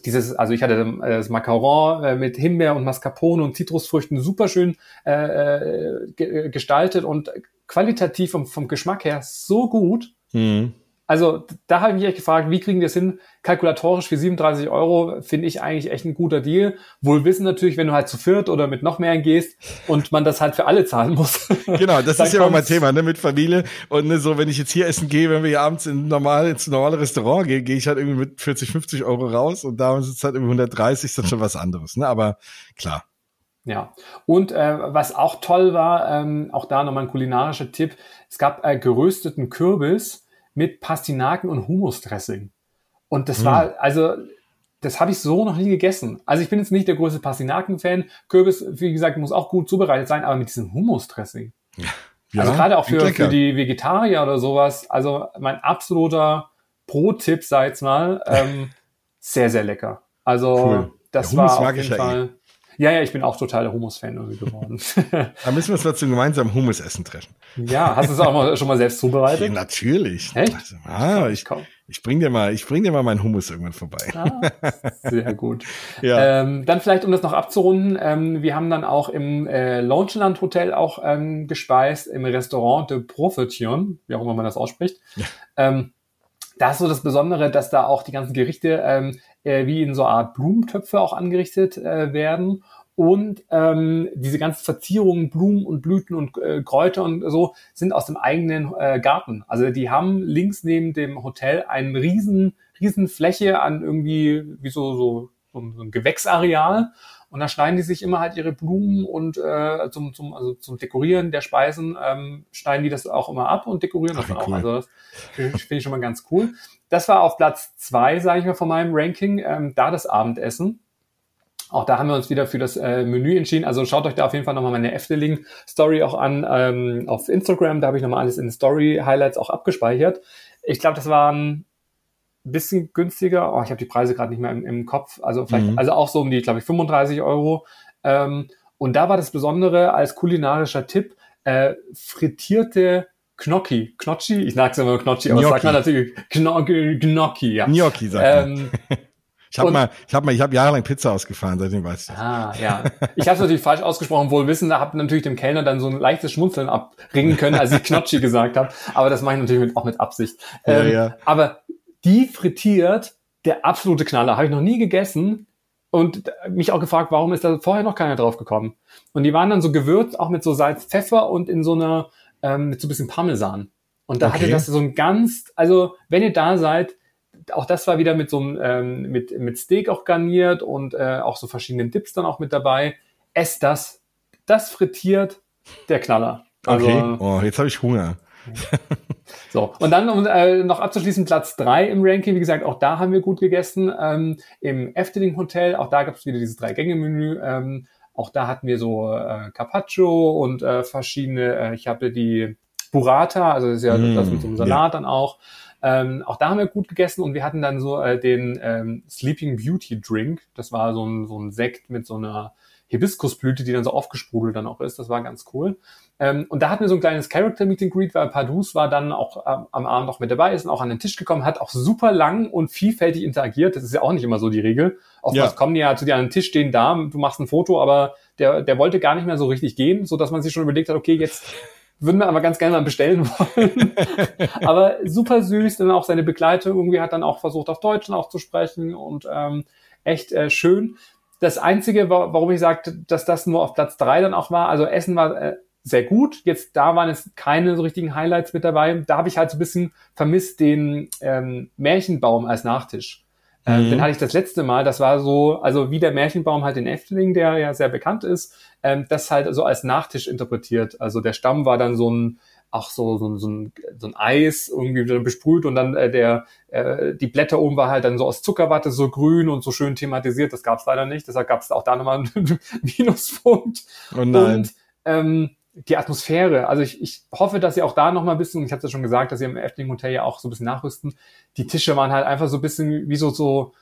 [SPEAKER 2] dieses, also ich hatte äh, das Macaron äh, mit Himbeer und Mascarpone und Zitrusfrüchten super schön äh, äh gestaltet und qualitativ vom, vom Geschmack her so gut. Mhm. Also da habe ich mich echt gefragt, wie kriegen wir es hin? Kalkulatorisch für 37 Euro finde ich eigentlich echt ein guter Deal. Wohl wissen natürlich, wenn du halt zu viert oder mit noch mehr gehst und man das halt für alle zahlen muss.
[SPEAKER 1] Genau, das ist ja immer mein Thema, ne, mit Familie. Und ne, so, wenn ich jetzt hier essen gehe, wenn wir hier abends in normal, ins normale Restaurant gehen, gehe ich halt irgendwie mit 40, 50 Euro raus und da ist es halt irgendwie 130, ist dann schon was anderes. Ne? Aber klar.
[SPEAKER 2] Ja, und äh, was auch toll war, ähm, auch da nochmal ein kulinarischer Tipp, es gab äh, gerösteten Kürbis, mit Pastinaken und Hummusdressing. Und das mm. war, also, das habe ich so noch nie gegessen. Also ich bin jetzt nicht der größte Pastinaken-Fan. Kürbis, wie gesagt, muss auch gut zubereitet sein, aber mit diesem Hummusdressing. Ja, also gerade auch für, für die Vegetarier oder sowas. Also mein absoluter Pro-Tipp, sag ich jetzt mal, ähm, sehr, sehr lecker. Also cool. das war auf jeden Fall. Ja, ja, ich bin auch total der Hummus-Fan irgendwie geworden.
[SPEAKER 1] da müssen wir uns dazu gemeinsam Hummus essen treffen.
[SPEAKER 2] Ja, hast du es auch mal, schon mal selbst zubereitet? Ja,
[SPEAKER 1] natürlich. Echt? Also, ah, ich, ich bring dir mal, ich bring dir mal meinen Hummus irgendwann vorbei.
[SPEAKER 2] Ah, sehr gut. ja. Ähm, dann vielleicht, um das noch abzurunden, ähm, wir haben dann auch im äh, Launchland Hotel auch ähm, gespeist, im Restaurant de Profetion, wie auch immer man das ausspricht. Ja. Ähm, da ist so das Besondere, dass da auch die ganzen Gerichte ähm, äh, wie in so Art Blumentöpfe auch angerichtet äh, werden. Und ähm, diese ganzen Verzierungen, Blumen und Blüten und äh, Kräuter und so sind aus dem eigenen äh, Garten. Also die haben links neben dem Hotel einen riesen, riesen Fläche an irgendwie wie so, so, so ein Gewächsareal und da schneiden die sich immer halt ihre Blumen und äh, zum, zum, also zum Dekorieren der Speisen ähm, schneiden die das auch immer ab und dekorieren das dann auch. Cool. Also das finde ich schon mal ganz cool. Das war auf Platz zwei, sage ich mal, von meinem Ranking, ähm, da das Abendessen. Auch da haben wir uns wieder für das äh, Menü entschieden. Also schaut euch da auf jeden Fall nochmal meine Efteling-Story auch an ähm, auf Instagram. Da habe ich nochmal alles in Story-Highlights auch abgespeichert. Ich glaube, das waren bisschen günstiger. Oh, ich habe die Preise gerade nicht mehr im, im, Kopf. Also vielleicht, mhm. also auch so um die, glaube ich, 35 Euro. Ähm, und da war das Besondere als kulinarischer Tipp äh, frittierte Gnocchi. Gnocchi? Ich sag's immer Gnocchi, aber sagt man natürlich Gnocchi, Gnocchi ja.
[SPEAKER 1] Gnocchi sagt ähm, Ich habe mal, ich habe mal, ich habe jahrelang Pizza ausgefahren, seitdem weiß
[SPEAKER 2] ich. Ah, ja. Ich habe natürlich falsch ausgesprochen, wohl wissen, da habe natürlich dem Kellner dann so ein leichtes Schmunzeln abringen können, als ich Gnocchi gesagt habe. Aber das mache ich natürlich mit, auch mit Absicht. Ähm, ja, ja. Aber die frittiert, der absolute Knaller. Habe ich noch nie gegessen und mich auch gefragt, warum ist da vorher noch keiner drauf gekommen? Und die waren dann so gewürzt, auch mit so Salz, Pfeffer und in so einer, ähm, mit so ein bisschen Parmesan. Und da okay. hatte das so ein ganz, also wenn ihr da seid, auch das war wieder mit so einem, ähm, mit, mit Steak auch garniert und äh, auch so verschiedenen Dips dann auch mit dabei. Esst das. Das frittiert der Knaller.
[SPEAKER 1] Also, okay, oh, jetzt habe ich Hunger.
[SPEAKER 2] So, und dann um äh, noch abzuschließen, Platz drei im Ranking. Wie gesagt, auch da haben wir gut gegessen. Ähm, Im Efteling Hotel, auch da gab es wieder dieses Drei-Gänge-Menü. Ähm, auch da hatten wir so äh, Carpaccio und äh, verschiedene, äh, ich habe die Burrata, also das ist ja mm, das mit so einem Salat ja. dann auch. Ähm, auch da haben wir gut gegessen und wir hatten dann so äh, den ähm, Sleeping Beauty Drink. Das war so ein, so ein Sekt mit so einer Hibiskusblüte, die dann so aufgesprudelt dann auch ist. Das war ganz cool. Ähm, und da hatten wir so ein kleines Character Meeting Greet, weil Padus war dann auch ähm, am Abend noch mit dabei, ist und auch an den Tisch gekommen, hat auch super lang und vielfältig interagiert. Das ist ja auch nicht immer so die Regel. Oftmals ja. kommen die ja zu dir an den Tisch, stehen da, du machst ein Foto, aber der, der wollte gar nicht mehr so richtig gehen, so dass man sich schon überlegt hat, okay, jetzt würden wir aber ganz gerne mal bestellen wollen. aber super süß, dann auch seine Begleitung irgendwie hat dann auch versucht, auf Deutsch auch zu sprechen und ähm, echt äh, schön. Das Einzige, warum ich sagte, dass das nur auf Platz drei dann auch war, also Essen war äh, sehr gut. Jetzt da waren es keine so richtigen Highlights mit dabei. Da habe ich halt so ein bisschen vermisst den ähm, Märchenbaum als Nachtisch. Ähm, mhm. Den hatte ich das letzte Mal. Das war so, also wie der Märchenbaum halt in Efteling, der ja sehr bekannt ist, ähm, das halt so als Nachtisch interpretiert. Also der Stamm war dann so ein auch so, so, so, ein, so ein Eis irgendwie besprüht und dann äh, der äh, die Blätter oben war halt dann so aus Zuckerwatte so grün und so schön thematisiert. Das gab es leider nicht. Deshalb gab es auch da nochmal einen Minuspunkt. Oh nein. Und ähm, die Atmosphäre, also ich, ich hoffe, dass sie auch da nochmal ein bisschen, ich habe ja schon gesagt, dass sie im Efteling Hotel ja auch so ein bisschen nachrüsten. Die Tische waren halt einfach so ein bisschen wie so, so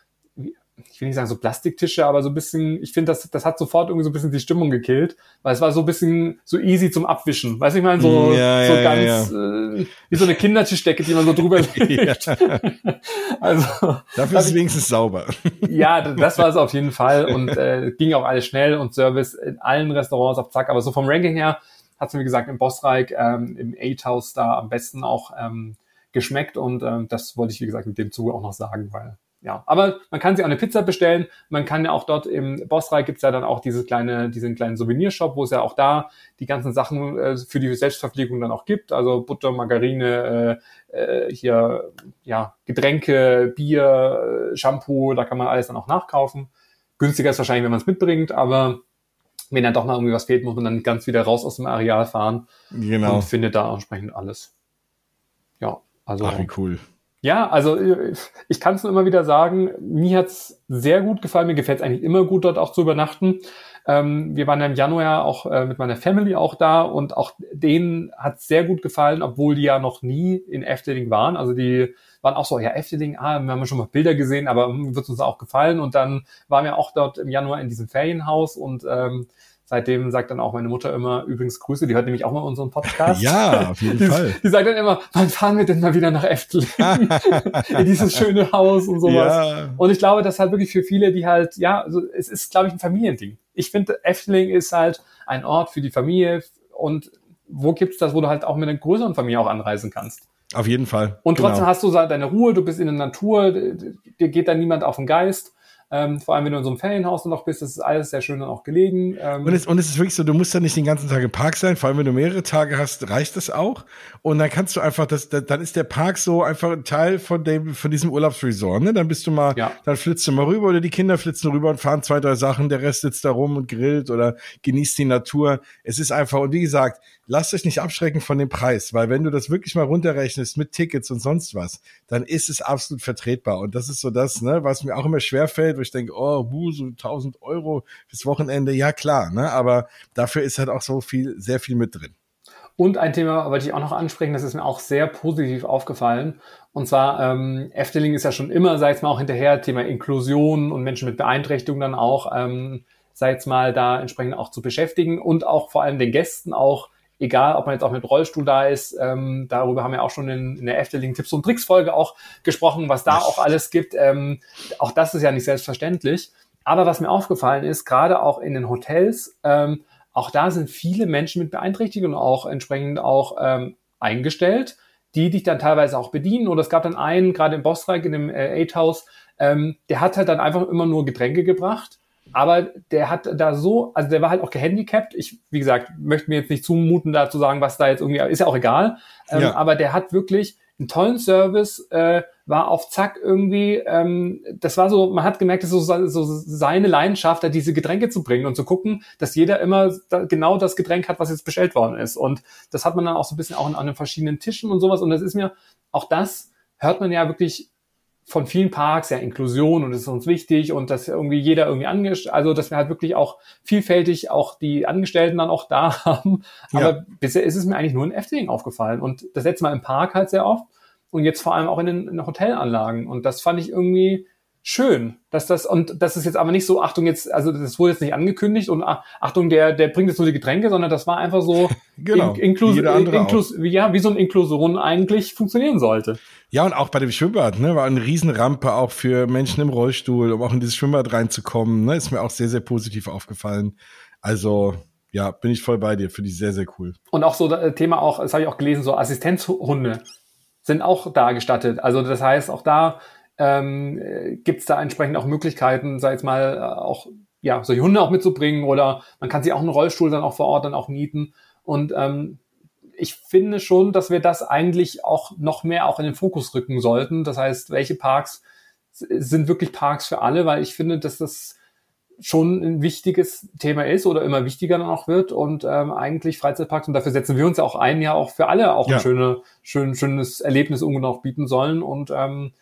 [SPEAKER 2] ich will nicht sagen so Plastiktische, aber so ein bisschen, ich finde, das, das hat sofort irgendwie so ein bisschen die Stimmung gekillt, weil es war so ein bisschen so easy zum Abwischen. Weißt du, ich meine, so, ja, so ja, ganz, ja. Äh, wie so eine Kindertischdecke, die man so drüber legt.
[SPEAKER 1] also. Dafür ist es wenigstens sauber.
[SPEAKER 2] ja, das war es auf jeden Fall und äh, ging auch alles schnell und Service in allen Restaurants auf Zack, aber so vom Ranking her hat es mir, gesagt, im Bossreich, ähm, im Eight House da am besten auch ähm, geschmeckt und ähm, das wollte ich, wie gesagt, mit dem Zuge auch noch sagen, weil ja, aber man kann sich auch eine Pizza bestellen. Man kann ja auch dort im Bossreich gibt's ja dann auch dieses kleine, diesen kleinen Souvenirshop, wo es ja auch da die ganzen Sachen äh, für die Selbstverpflegung dann auch gibt. Also Butter, Margarine, äh, äh, hier ja Getränke, Bier, äh, Shampoo, da kann man alles dann auch nachkaufen. Günstiger ist wahrscheinlich, wenn man es mitbringt, aber wenn dann doch mal irgendwie was fehlt, muss man dann ganz wieder raus aus dem Areal fahren genau. und findet da entsprechend alles. Ja, also.
[SPEAKER 1] Ach, wie cool.
[SPEAKER 2] Ja, also ich kann es nur immer wieder sagen, mir hat's sehr gut gefallen, mir gefällt es eigentlich immer gut, dort auch zu übernachten. Ähm, wir waren ja im Januar auch äh, mit meiner Family auch da und auch denen hat's sehr gut gefallen, obwohl die ja noch nie in Efteling waren. Also die waren auch so, ja, Efteling, ah, wir haben schon mal Bilder gesehen, aber hm, wird uns auch gefallen. Und dann waren wir auch dort im Januar in diesem Ferienhaus und ähm, Seitdem sagt dann auch meine Mutter immer, übrigens Grüße, die hört nämlich auch mal unseren Podcast.
[SPEAKER 1] Ja, auf jeden
[SPEAKER 2] die,
[SPEAKER 1] Fall.
[SPEAKER 2] Die sagt dann immer, wann fahren wir denn mal wieder nach Efteling? in dieses schöne Haus und sowas. Ja. Und ich glaube, das halt wirklich für viele, die halt, ja, also es ist, glaube ich, ein Familiending. Ich finde, Efteling ist halt ein Ort für die Familie und wo gibt's das, wo du halt auch mit einer größeren Familie auch anreisen kannst?
[SPEAKER 1] Auf jeden Fall.
[SPEAKER 2] Und trotzdem genau. hast du deine Ruhe, du bist in der Natur, dir geht da niemand auf den Geist. Ähm, vor allem, wenn du in so einem Ferienhaus noch bist, das ist alles sehr schön dann auch gelegen.
[SPEAKER 1] Ähm und, es, und es ist wirklich so, du musst ja nicht den ganzen Tag im Park sein, vor allem wenn du mehrere Tage hast, reicht das auch. Und dann kannst du einfach, das, dann ist der Park so einfach ein Teil von dem, von diesem Urlaubsresort. Ne? Dann bist du mal, ja. dann flitzt du mal rüber oder die Kinder flitzen rüber und fahren zwei, drei Sachen, der Rest sitzt da rum und grillt oder genießt die Natur. Es ist einfach, und wie gesagt, lasst euch nicht abschrecken von dem Preis, weil wenn du das wirklich mal runterrechnest mit Tickets und sonst was, dann ist es absolut vertretbar. Und das ist so das, ne, was mir auch immer schwer fällt, wo ich denke, oh, buh, so 1000 Euro fürs Wochenende, ja klar, ne, aber dafür ist halt auch so viel, sehr viel mit drin.
[SPEAKER 2] Und ein Thema wollte ich auch noch ansprechen, das ist mir auch sehr positiv aufgefallen. Und zwar, ähm, Efteling ist ja schon immer, sei es mal auch hinterher, Thema Inklusion und Menschen mit Beeinträchtigung dann auch, ähm, sei es mal da entsprechend auch zu beschäftigen und auch vor allem den Gästen auch egal ob man jetzt auch mit Rollstuhl da ist, ähm, darüber haben wir auch schon in, in der Efteling Tipps und Tricks Folge auch gesprochen, was da auch alles gibt. Ähm, auch das ist ja nicht selbstverständlich. Aber was mir aufgefallen ist, gerade auch in den Hotels, ähm, auch da sind viele Menschen mit Beeinträchtigungen auch entsprechend auch ähm, eingestellt, die dich dann teilweise auch bedienen. Oder es gab dann einen, gerade im Bossreich, in dem äh, Eight House, ähm, der hat halt dann einfach immer nur Getränke gebracht aber der hat da so, also der war halt auch gehandicapt. Ich, wie gesagt, möchte mir jetzt nicht zumuten, da zu sagen, was da jetzt irgendwie, ist ja auch egal. Ähm, ja. Aber der hat wirklich einen tollen Service, äh, war auf Zack irgendwie, ähm, das war so, man hat gemerkt, das ist so, so seine Leidenschaft, da diese Getränke zu bringen und zu gucken, dass jeder immer da, genau das Getränk hat, was jetzt bestellt worden ist. Und das hat man dann auch so ein bisschen auch an, an den verschiedenen Tischen und sowas. Und das ist mir, auch das hört man ja wirklich von vielen Parks, ja, Inklusion und das ist uns wichtig und dass irgendwie jeder irgendwie angestellt, also dass wir halt wirklich auch vielfältig auch die Angestellten dann auch da haben. Aber ja. bisher ist es mir eigentlich nur in Efteling aufgefallen und das letzte Mal im Park halt sehr oft und jetzt vor allem auch in den, in den Hotelanlagen und das fand ich irgendwie schön, dass das und das ist jetzt aber nicht so Achtung jetzt, also das wurde jetzt nicht angekündigt und Achtung der der bringt jetzt nur die Getränke, sondern das war einfach so
[SPEAKER 1] genau,
[SPEAKER 2] in, inklus, inklus, ja wie so eine Inklusion eigentlich funktionieren sollte.
[SPEAKER 1] Ja und auch bei dem Schwimmbad, ne, war eine Riesenrampe auch für Menschen im Rollstuhl, um auch in dieses Schwimmbad reinzukommen, ne, ist mir auch sehr sehr positiv aufgefallen. Also ja, bin ich voll bei dir, finde ich sehr sehr cool.
[SPEAKER 2] Und auch so das äh, Thema auch, das habe ich auch gelesen, so Assistenzhunde sind auch da gestattet. Also das heißt auch da ähm, gibt es da entsprechend auch Möglichkeiten, sei jetzt mal äh, auch ja solche Hunde auch mitzubringen oder man kann sich auch einen Rollstuhl dann auch vor Ort dann auch mieten und ähm, ich finde schon, dass wir das eigentlich auch noch mehr auch in den Fokus rücken sollten. Das heißt, welche Parks sind wirklich Parks für alle, weil ich finde, dass das schon ein wichtiges Thema ist oder immer wichtiger dann auch wird und ähm, eigentlich Freizeitparks und dafür setzen wir uns ja auch ein, ja auch für alle auch ja. ein schöne, schön, schönes Erlebnis irgendwo noch bieten sollen und ähm,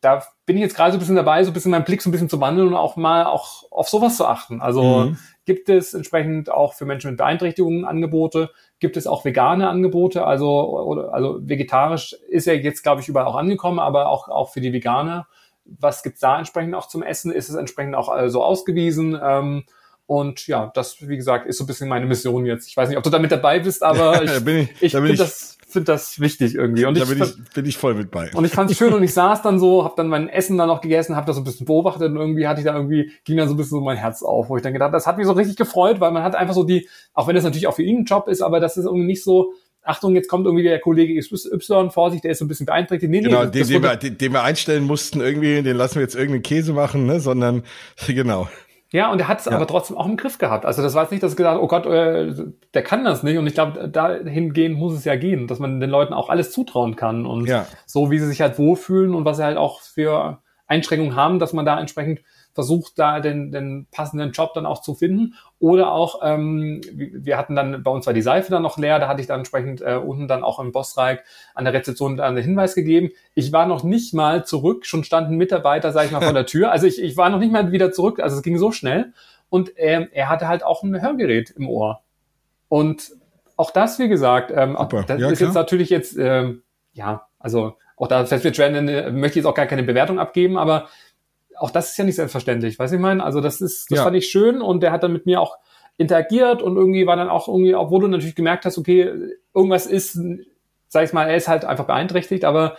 [SPEAKER 2] da bin ich jetzt gerade so ein bisschen dabei, so ein bisschen meinen Blick so ein bisschen zu wandeln und auch mal auch auf sowas zu achten. Also mhm. gibt es entsprechend auch für Menschen mit Beeinträchtigungen Angebote, gibt es auch vegane Angebote, also oder, also vegetarisch ist ja jetzt glaube ich überall auch angekommen, aber auch auch für die Veganer. Was gibt's da entsprechend auch zum Essen? Ist es entsprechend auch äh, so ausgewiesen? Ähm, und ja, das, wie gesagt, ist so ein bisschen meine Mission jetzt. Ich weiß nicht, ob du da mit dabei bist, aber ich,
[SPEAKER 1] ich,
[SPEAKER 2] ich finde das finde das wichtig irgendwie. Und
[SPEAKER 1] da bin ich, bin ich voll mit bei.
[SPEAKER 2] Und ich fand es schön und ich saß dann so, habe dann mein Essen dann noch gegessen, habe das so ein bisschen beobachtet und irgendwie hatte ich da irgendwie, ging dann so ein bisschen so mein Herz auf, wo ich dann gedacht, das hat mich so richtig gefreut, weil man hat einfach so die, auch wenn das natürlich auch für ihn ein Job ist, aber das ist irgendwie nicht so, Achtung, jetzt kommt irgendwie der Kollege XY, Vorsicht, der ist so ein bisschen beeinträchtigt.
[SPEAKER 1] Nee, genau, nee, den, den, wir, den, den wir einstellen mussten irgendwie, den lassen wir jetzt irgendeinen Käse machen, ne, sondern, genau.
[SPEAKER 2] Ja, und er hat es ja. aber trotzdem auch im Griff gehabt. Also das war jetzt nicht, dass er gesagt oh Gott, äh, der kann das nicht. Und ich glaube, dahingehend muss es ja gehen, dass man den Leuten auch alles zutrauen kann. Und ja. so, wie sie sich halt wohlfühlen und was sie halt auch für Einschränkungen haben, dass man da entsprechend versucht, da den, den passenden Job dann auch zu finden. Oder auch, ähm, wir hatten dann, bei uns war die Seife dann noch leer, da hatte ich dann entsprechend äh, unten dann auch im Bossreich an der Rezeption einen Hinweis gegeben. Ich war noch nicht mal zurück, schon standen Mitarbeiter, sag ich mal, vor der Tür. Also ich, ich war noch nicht mal wieder zurück, also es ging so schnell. Und ähm, er hatte halt auch ein Hörgerät im Ohr. Und auch das, wie gesagt, ähm, auch, das ja, ist klar. jetzt natürlich jetzt, ähm, ja, also auch da mir Trend, möchte ich jetzt auch gar keine Bewertung abgeben, aber auch das ist ja nicht selbstverständlich, weiß ich meine? Also das ist, das ja. fand ich schön und der hat dann mit mir auch interagiert und irgendwie war dann auch irgendwie, obwohl du natürlich gemerkt hast, okay, irgendwas ist, sag ich mal, er ist halt einfach beeinträchtigt, aber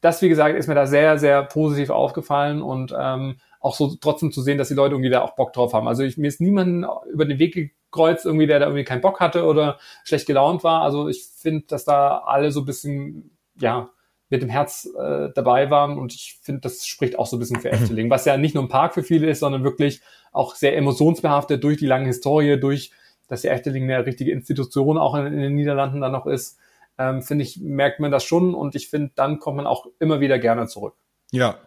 [SPEAKER 2] das, wie gesagt, ist mir da sehr, sehr positiv aufgefallen und ähm, auch so trotzdem zu sehen, dass die Leute irgendwie da auch Bock drauf haben. Also ich, mir ist niemand über den Weg gekreuzt, irgendwie, der da irgendwie keinen Bock hatte oder schlecht gelaunt war. Also ich finde, dass da alle so ein bisschen, ja, mit dem Herz äh, dabei waren. Und ich finde, das spricht auch so ein bisschen für Efteling, was ja nicht nur ein Park für viele ist, sondern wirklich auch sehr emotionsbehaftet durch die lange Historie, durch, dass der Efteling eine richtige Institution auch in, in den Niederlanden dann noch ist. Ähm, finde ich, merkt man das schon und ich finde, dann kommt man auch immer wieder gerne zurück.
[SPEAKER 1] Ja,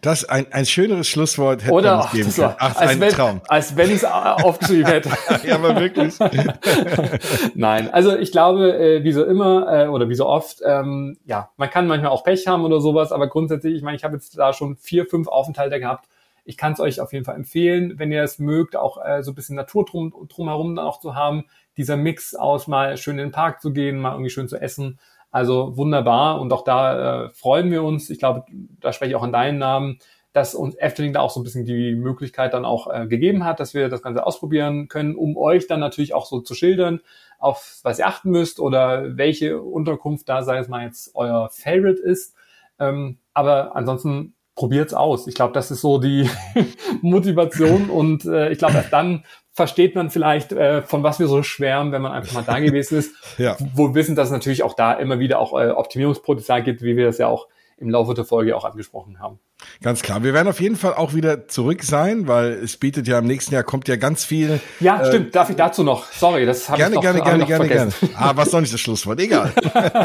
[SPEAKER 1] das ein, ein schöneres Schlusswort
[SPEAKER 2] hätte Oder, man nicht geben können. Ach, als ein wenn, Traum. Als wenn ich es aufgeschrieben hätte.
[SPEAKER 1] ja, aber wirklich.
[SPEAKER 2] Nein, also ich glaube, äh, wie so immer äh, oder wie so oft, ähm, ja, man kann manchmal auch Pech haben oder sowas, aber grundsätzlich, ich meine, ich habe jetzt da schon vier, fünf Aufenthalte gehabt. Ich kann es euch auf jeden Fall empfehlen, wenn ihr es mögt, auch äh, so ein bisschen Natur drum, drumherum dann auch zu haben. Dieser Mix aus mal schön in den Park zu gehen, mal irgendwie schön zu essen also wunderbar und auch da äh, freuen wir uns. Ich glaube, da spreche ich auch in deinen Namen, dass uns Efteling da auch so ein bisschen die Möglichkeit dann auch äh, gegeben hat, dass wir das Ganze ausprobieren können, um euch dann natürlich auch so zu schildern, auf was ihr achten müsst oder welche Unterkunft da, sei es mal jetzt euer Favorite ist. Ähm, aber ansonsten probiert's aus. Ich glaube, das ist so die Motivation und äh, ich glaube, erst dann versteht man vielleicht, äh, von was wir so schwärmen, wenn man einfach mal da gewesen ist. ja. Wo wir wissen, dass es natürlich auch da immer wieder auch äh, Optimierungspotenzial gibt, wie wir das ja auch im Laufe der Folge auch angesprochen haben.
[SPEAKER 1] Ganz klar. Wir werden auf jeden Fall auch wieder zurück sein, weil es bietet ja im nächsten Jahr kommt ja ganz viel.
[SPEAKER 2] Ja, äh, stimmt. Darf ich dazu noch? Sorry, das habe ich
[SPEAKER 1] doch, gerne, gerne, gerne, gerne. Ah, was noch nicht das Schlusswort? Egal.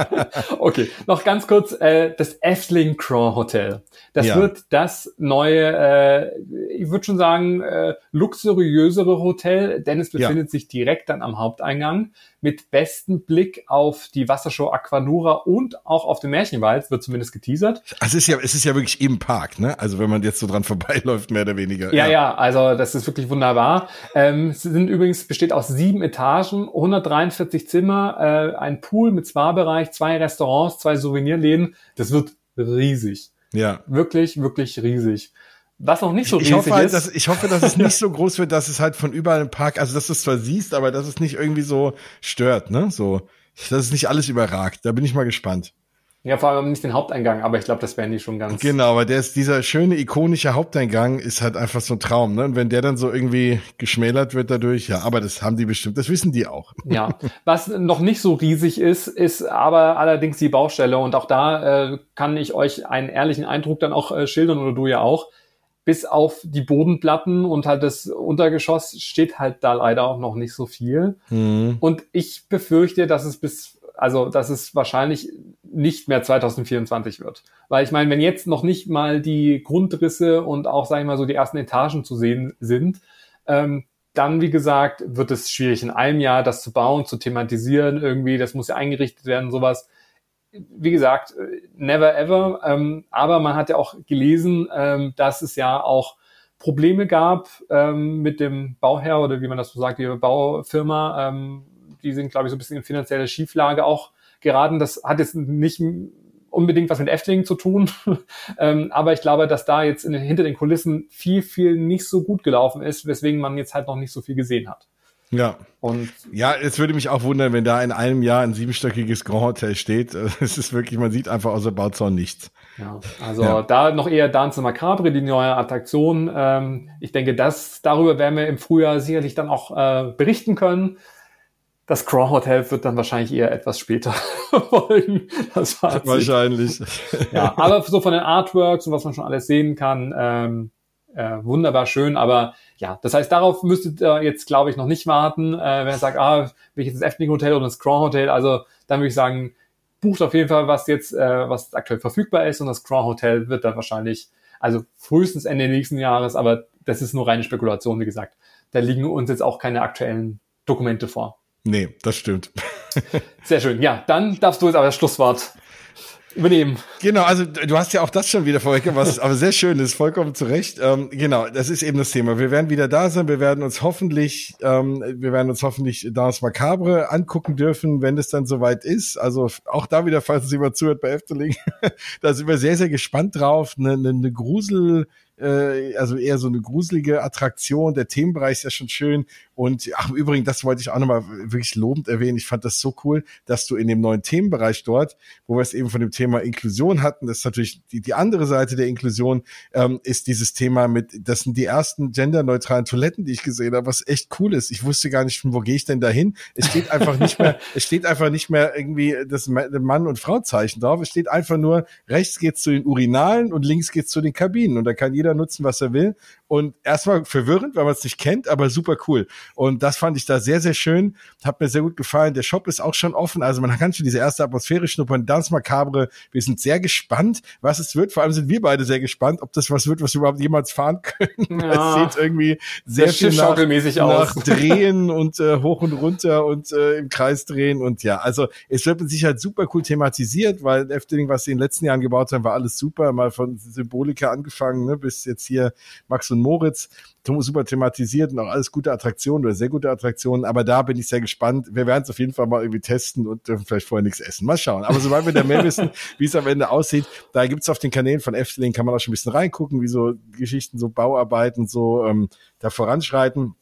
[SPEAKER 2] okay, noch ganz kurz äh, das Efteling Craw Hotel. Das ja. wird das neue, äh, ich würde schon sagen, äh, luxuriösere Hotel, denn es befindet ja. sich direkt dann am Haupteingang mit bestem Blick auf die Wassershow Aquanura und auch auf den Märchenwald, wird zumindest geteasert.
[SPEAKER 1] Also es ist ja, es ist ja wirklich im Park, ne? Also wenn man jetzt so dran vorbeiläuft, mehr oder weniger.
[SPEAKER 2] Ja, ja, ja also das ist wirklich wunderbar. Ähm, es sind übrigens, besteht aus sieben Etagen, 143 Zimmer, äh, ein Pool mit Spa-Bereich, zwei Restaurants, zwei Souvenirläden. Das wird riesig. Ja. Wirklich, wirklich riesig. Was noch nicht so
[SPEAKER 1] ich,
[SPEAKER 2] riesig
[SPEAKER 1] hoffe halt,
[SPEAKER 2] ist.
[SPEAKER 1] Dass, ich hoffe, dass es nicht so groß wird, dass es halt von überall im Park, also dass du es zwar siehst, aber dass es nicht irgendwie so stört, ne? So, dass es nicht alles überragt. Da bin ich mal gespannt.
[SPEAKER 2] Ja, vor allem nicht den Haupteingang, aber ich glaube, das werden die schon ganz.
[SPEAKER 1] Genau, aber der ist, dieser schöne, ikonische Haupteingang ist halt einfach so ein Traum, ne? Und wenn der dann so irgendwie geschmälert wird dadurch, ja, aber das haben die bestimmt, das wissen die auch.
[SPEAKER 2] Ja. Was noch nicht so riesig ist, ist aber allerdings die Baustelle. Und auch da äh, kann ich euch einen ehrlichen Eindruck dann auch äh, schildern oder du ja auch. Bis auf die Bodenplatten und halt das Untergeschoss steht halt da leider auch noch nicht so viel. Mhm. Und ich befürchte, dass es bis also dass es wahrscheinlich nicht mehr 2024 wird. Weil ich meine, wenn jetzt noch nicht mal die Grundrisse und auch, sage ich mal, so die ersten Etagen zu sehen sind, ähm, dann, wie gesagt, wird es schwierig, in einem Jahr das zu bauen, zu thematisieren irgendwie, das muss ja eingerichtet werden, sowas. Wie gesagt, never ever. Ähm, aber man hat ja auch gelesen, ähm, dass es ja auch Probleme gab ähm, mit dem Bauherr oder wie man das so sagt, die Baufirma, ähm, die sind, glaube ich, so ein bisschen in finanzielle Schieflage auch geraten. Das hat jetzt nicht unbedingt was mit Efteling zu tun. ähm, aber ich glaube, dass da jetzt in, hinter den Kulissen viel, viel nicht so gut gelaufen ist, weswegen man jetzt halt noch nicht so viel gesehen hat.
[SPEAKER 1] Ja. Und ja, es würde mich auch wundern, wenn da in einem Jahr ein siebenstöckiges Grand Hotel steht. Es ist wirklich, man sieht einfach außer Bauzaun nichts.
[SPEAKER 2] Ja, also ja. da noch eher Dance Macabre, die neue Attraktion. Ähm, ich denke, das darüber werden wir im Frühjahr sicherlich dann auch äh, berichten können. Das Craw Hotel wird dann wahrscheinlich eher etwas später folgen.
[SPEAKER 1] Das wahrscheinlich.
[SPEAKER 2] Ja, aber so von den Artworks und was man schon alles sehen kann, ähm, äh, wunderbar schön. Aber ja, das heißt, darauf müsstet ihr jetzt, glaube ich, noch nicht warten. Äh, wenn ihr sagt, ah, will ich jetzt das Efteling Hotel oder das Craw Hotel, also dann würde ich sagen, bucht auf jeden Fall, was jetzt, äh, was aktuell verfügbar ist und das Craw Hotel wird dann wahrscheinlich, also frühestens Ende nächsten Jahres, aber das ist nur reine Spekulation, wie gesagt. Da liegen uns jetzt auch keine aktuellen Dokumente vor.
[SPEAKER 1] Nee, das stimmt.
[SPEAKER 2] Sehr schön. Ja, dann darfst du jetzt aber das Schlusswort übernehmen.
[SPEAKER 1] Genau, also du hast ja auch das schon wieder vorweg, was aber sehr schön ist, vollkommen zu Recht. Ähm, genau, das ist eben das Thema. Wir werden wieder da sein, wir werden uns hoffentlich, ähm, wir werden uns hoffentlich Dance Macabre angucken dürfen, wenn es dann soweit ist. Also auch da wieder, falls es jemand zuhört bei Efteling, da sind wir sehr, sehr gespannt drauf. Eine, eine, eine Grusel- äh, also eher so eine gruselige Attraktion. Der Themenbereich ist ja schon schön. Und ach, im Übrigen, das wollte ich auch nochmal wirklich lobend erwähnen. Ich fand das so cool, dass du in dem neuen Themenbereich dort, wo wir es eben von dem Thema Inklusion hatten, das ist natürlich die, die andere Seite der Inklusion, ähm, ist dieses Thema mit, das sind die ersten genderneutralen Toiletten, die ich gesehen habe, was echt cool ist. Ich wusste gar nicht, wo gehe ich denn da hin? Es steht einfach nicht mehr, es steht einfach nicht mehr irgendwie das Mann- und Frau-Zeichen drauf. Es steht einfach nur, rechts geht's zu den Urinalen und links geht's zu den Kabinen. Und da kann jeder nutzen, was er will. Und erstmal verwirrend, weil man es nicht kennt, aber super cool. Und das fand ich da sehr, sehr schön. Hat mir sehr gut gefallen. Der Shop ist auch schon offen. Also man kann schon diese erste Atmosphäre schnuppern. Dance Macabre. Wir sind sehr gespannt, was es wird. Vor allem sind wir beide sehr gespannt, ob das was wird, was wir überhaupt jemals fahren können. Ja. Es sieht irgendwie sehr
[SPEAKER 2] viel
[SPEAKER 1] nach,
[SPEAKER 2] nach
[SPEAKER 1] Drehen und äh, hoch und runter und äh, im Kreis drehen. Und ja, also es wird mit Sicherheit super cool thematisiert, weil Efteling, was sie in den letzten Jahren gebaut haben, war alles super. Mal von Symbolika angefangen, ne, bis jetzt hier Max und Moritz, super thematisiert und auch alles gute Attraktionen oder sehr gute Attraktionen. Aber da bin ich sehr gespannt. Wir werden es auf jeden Fall mal irgendwie testen und dürfen vielleicht vorher nichts essen. Mal schauen. Aber sobald wir da mehr wissen, wie es am Ende aussieht, da gibt's auf den Kanälen von Efteling, kann man auch schon ein bisschen reingucken, wie so Geschichten, so Bauarbeiten so ähm, da voranschreiten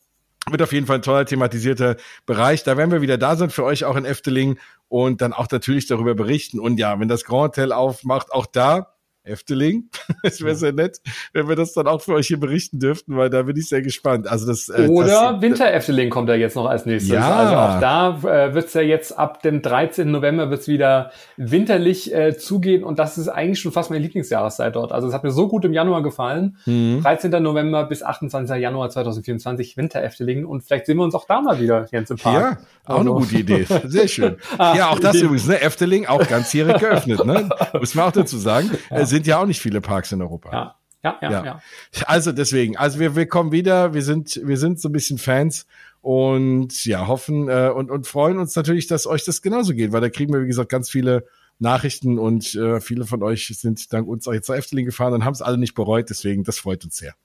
[SPEAKER 1] wird auf jeden Fall ein toller thematisierter Bereich. Da werden wir wieder da sein für euch auch in Efteling und dann auch natürlich darüber berichten. Und ja, wenn das Grand Hotel aufmacht, auch da Efteling. Es wäre sehr nett, wenn wir das dann auch für euch hier berichten dürften, weil da bin ich sehr gespannt. Also das
[SPEAKER 2] äh, oder das, Winter Efteling kommt ja jetzt noch als nächstes. Ja. Also auch da äh, wird's ja jetzt ab dem 13. November wird's wieder winterlich äh, zugehen und das ist eigentlich schon fast meine Lieblingsjahreszeit dort. Also es hat mir so gut im Januar gefallen. Mhm. 13. November bis 28. Januar 2024 Winter Efteling und vielleicht sehen wir uns auch da mal wieder, Jens im Park.
[SPEAKER 1] Ja, auch also. eine gute Idee. Sehr schön. ah, ja, auch das übrigens, ne? Efteling auch ganzjährig geöffnet, ne? Muss man auch dazu sagen. Ja sind ja auch nicht viele Parks in Europa.
[SPEAKER 2] Ja. Ja, ja, ja. ja.
[SPEAKER 1] Also deswegen, also wir, wir kommen wieder, wir sind, wir sind so ein bisschen Fans und ja, hoffen äh, und, und freuen uns natürlich, dass euch das genauso geht, weil da kriegen wir, wie gesagt, ganz viele Nachrichten und äh, viele von euch sind dank uns auch jetzt zur Efteling gefahren und haben es alle nicht bereut, deswegen, das freut uns sehr.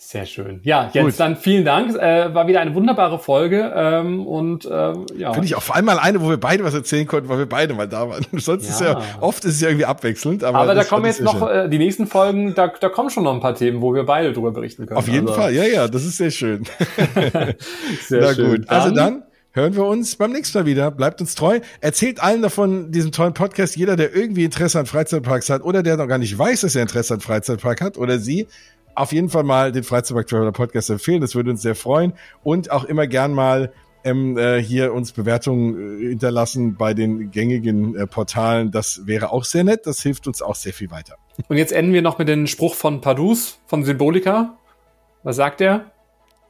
[SPEAKER 2] Sehr schön. Ja, jetzt Gut. dann vielen Dank. Äh, war wieder eine wunderbare Folge. Ähm, und ähm, ja.
[SPEAKER 1] Finde ich auch vor allem mal eine, wo wir beide was erzählen konnten, weil wir beide mal da waren. Sonst ja. ist ja oft ist es ja irgendwie abwechselnd. Aber,
[SPEAKER 2] aber da kommen jetzt noch äh, die nächsten Folgen, da, da kommen schon noch ein paar Themen, wo wir beide drüber berichten können.
[SPEAKER 1] Auf jeden also. Fall, ja, ja, das ist sehr schön. sehr Na schön. gut. Also dann hören wir uns beim nächsten Mal wieder. Bleibt uns treu. Erzählt allen davon, diesem tollen Podcast. Jeder, der irgendwie Interesse an Freizeitparks hat oder der noch gar nicht weiß, dass er Interesse an Freizeitpark hat oder sie, auf jeden Fall mal den Freizeitpark Traveler Podcast empfehlen. Das würde uns sehr freuen. Und auch immer gern mal ähm, äh, hier uns Bewertungen äh, hinterlassen bei den gängigen äh, Portalen. Das wäre auch sehr nett. Das hilft uns auch sehr viel weiter.
[SPEAKER 2] Und jetzt enden wir noch mit dem Spruch von Padus, von Symbolika. Was sagt er?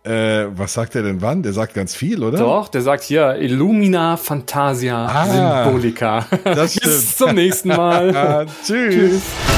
[SPEAKER 1] Äh, was sagt er denn wann? Der sagt ganz viel, oder?
[SPEAKER 2] Doch, der sagt hier Illumina Fantasia ah, Symbolica. Bis zum nächsten Mal.
[SPEAKER 1] Tschüss. Tschüss.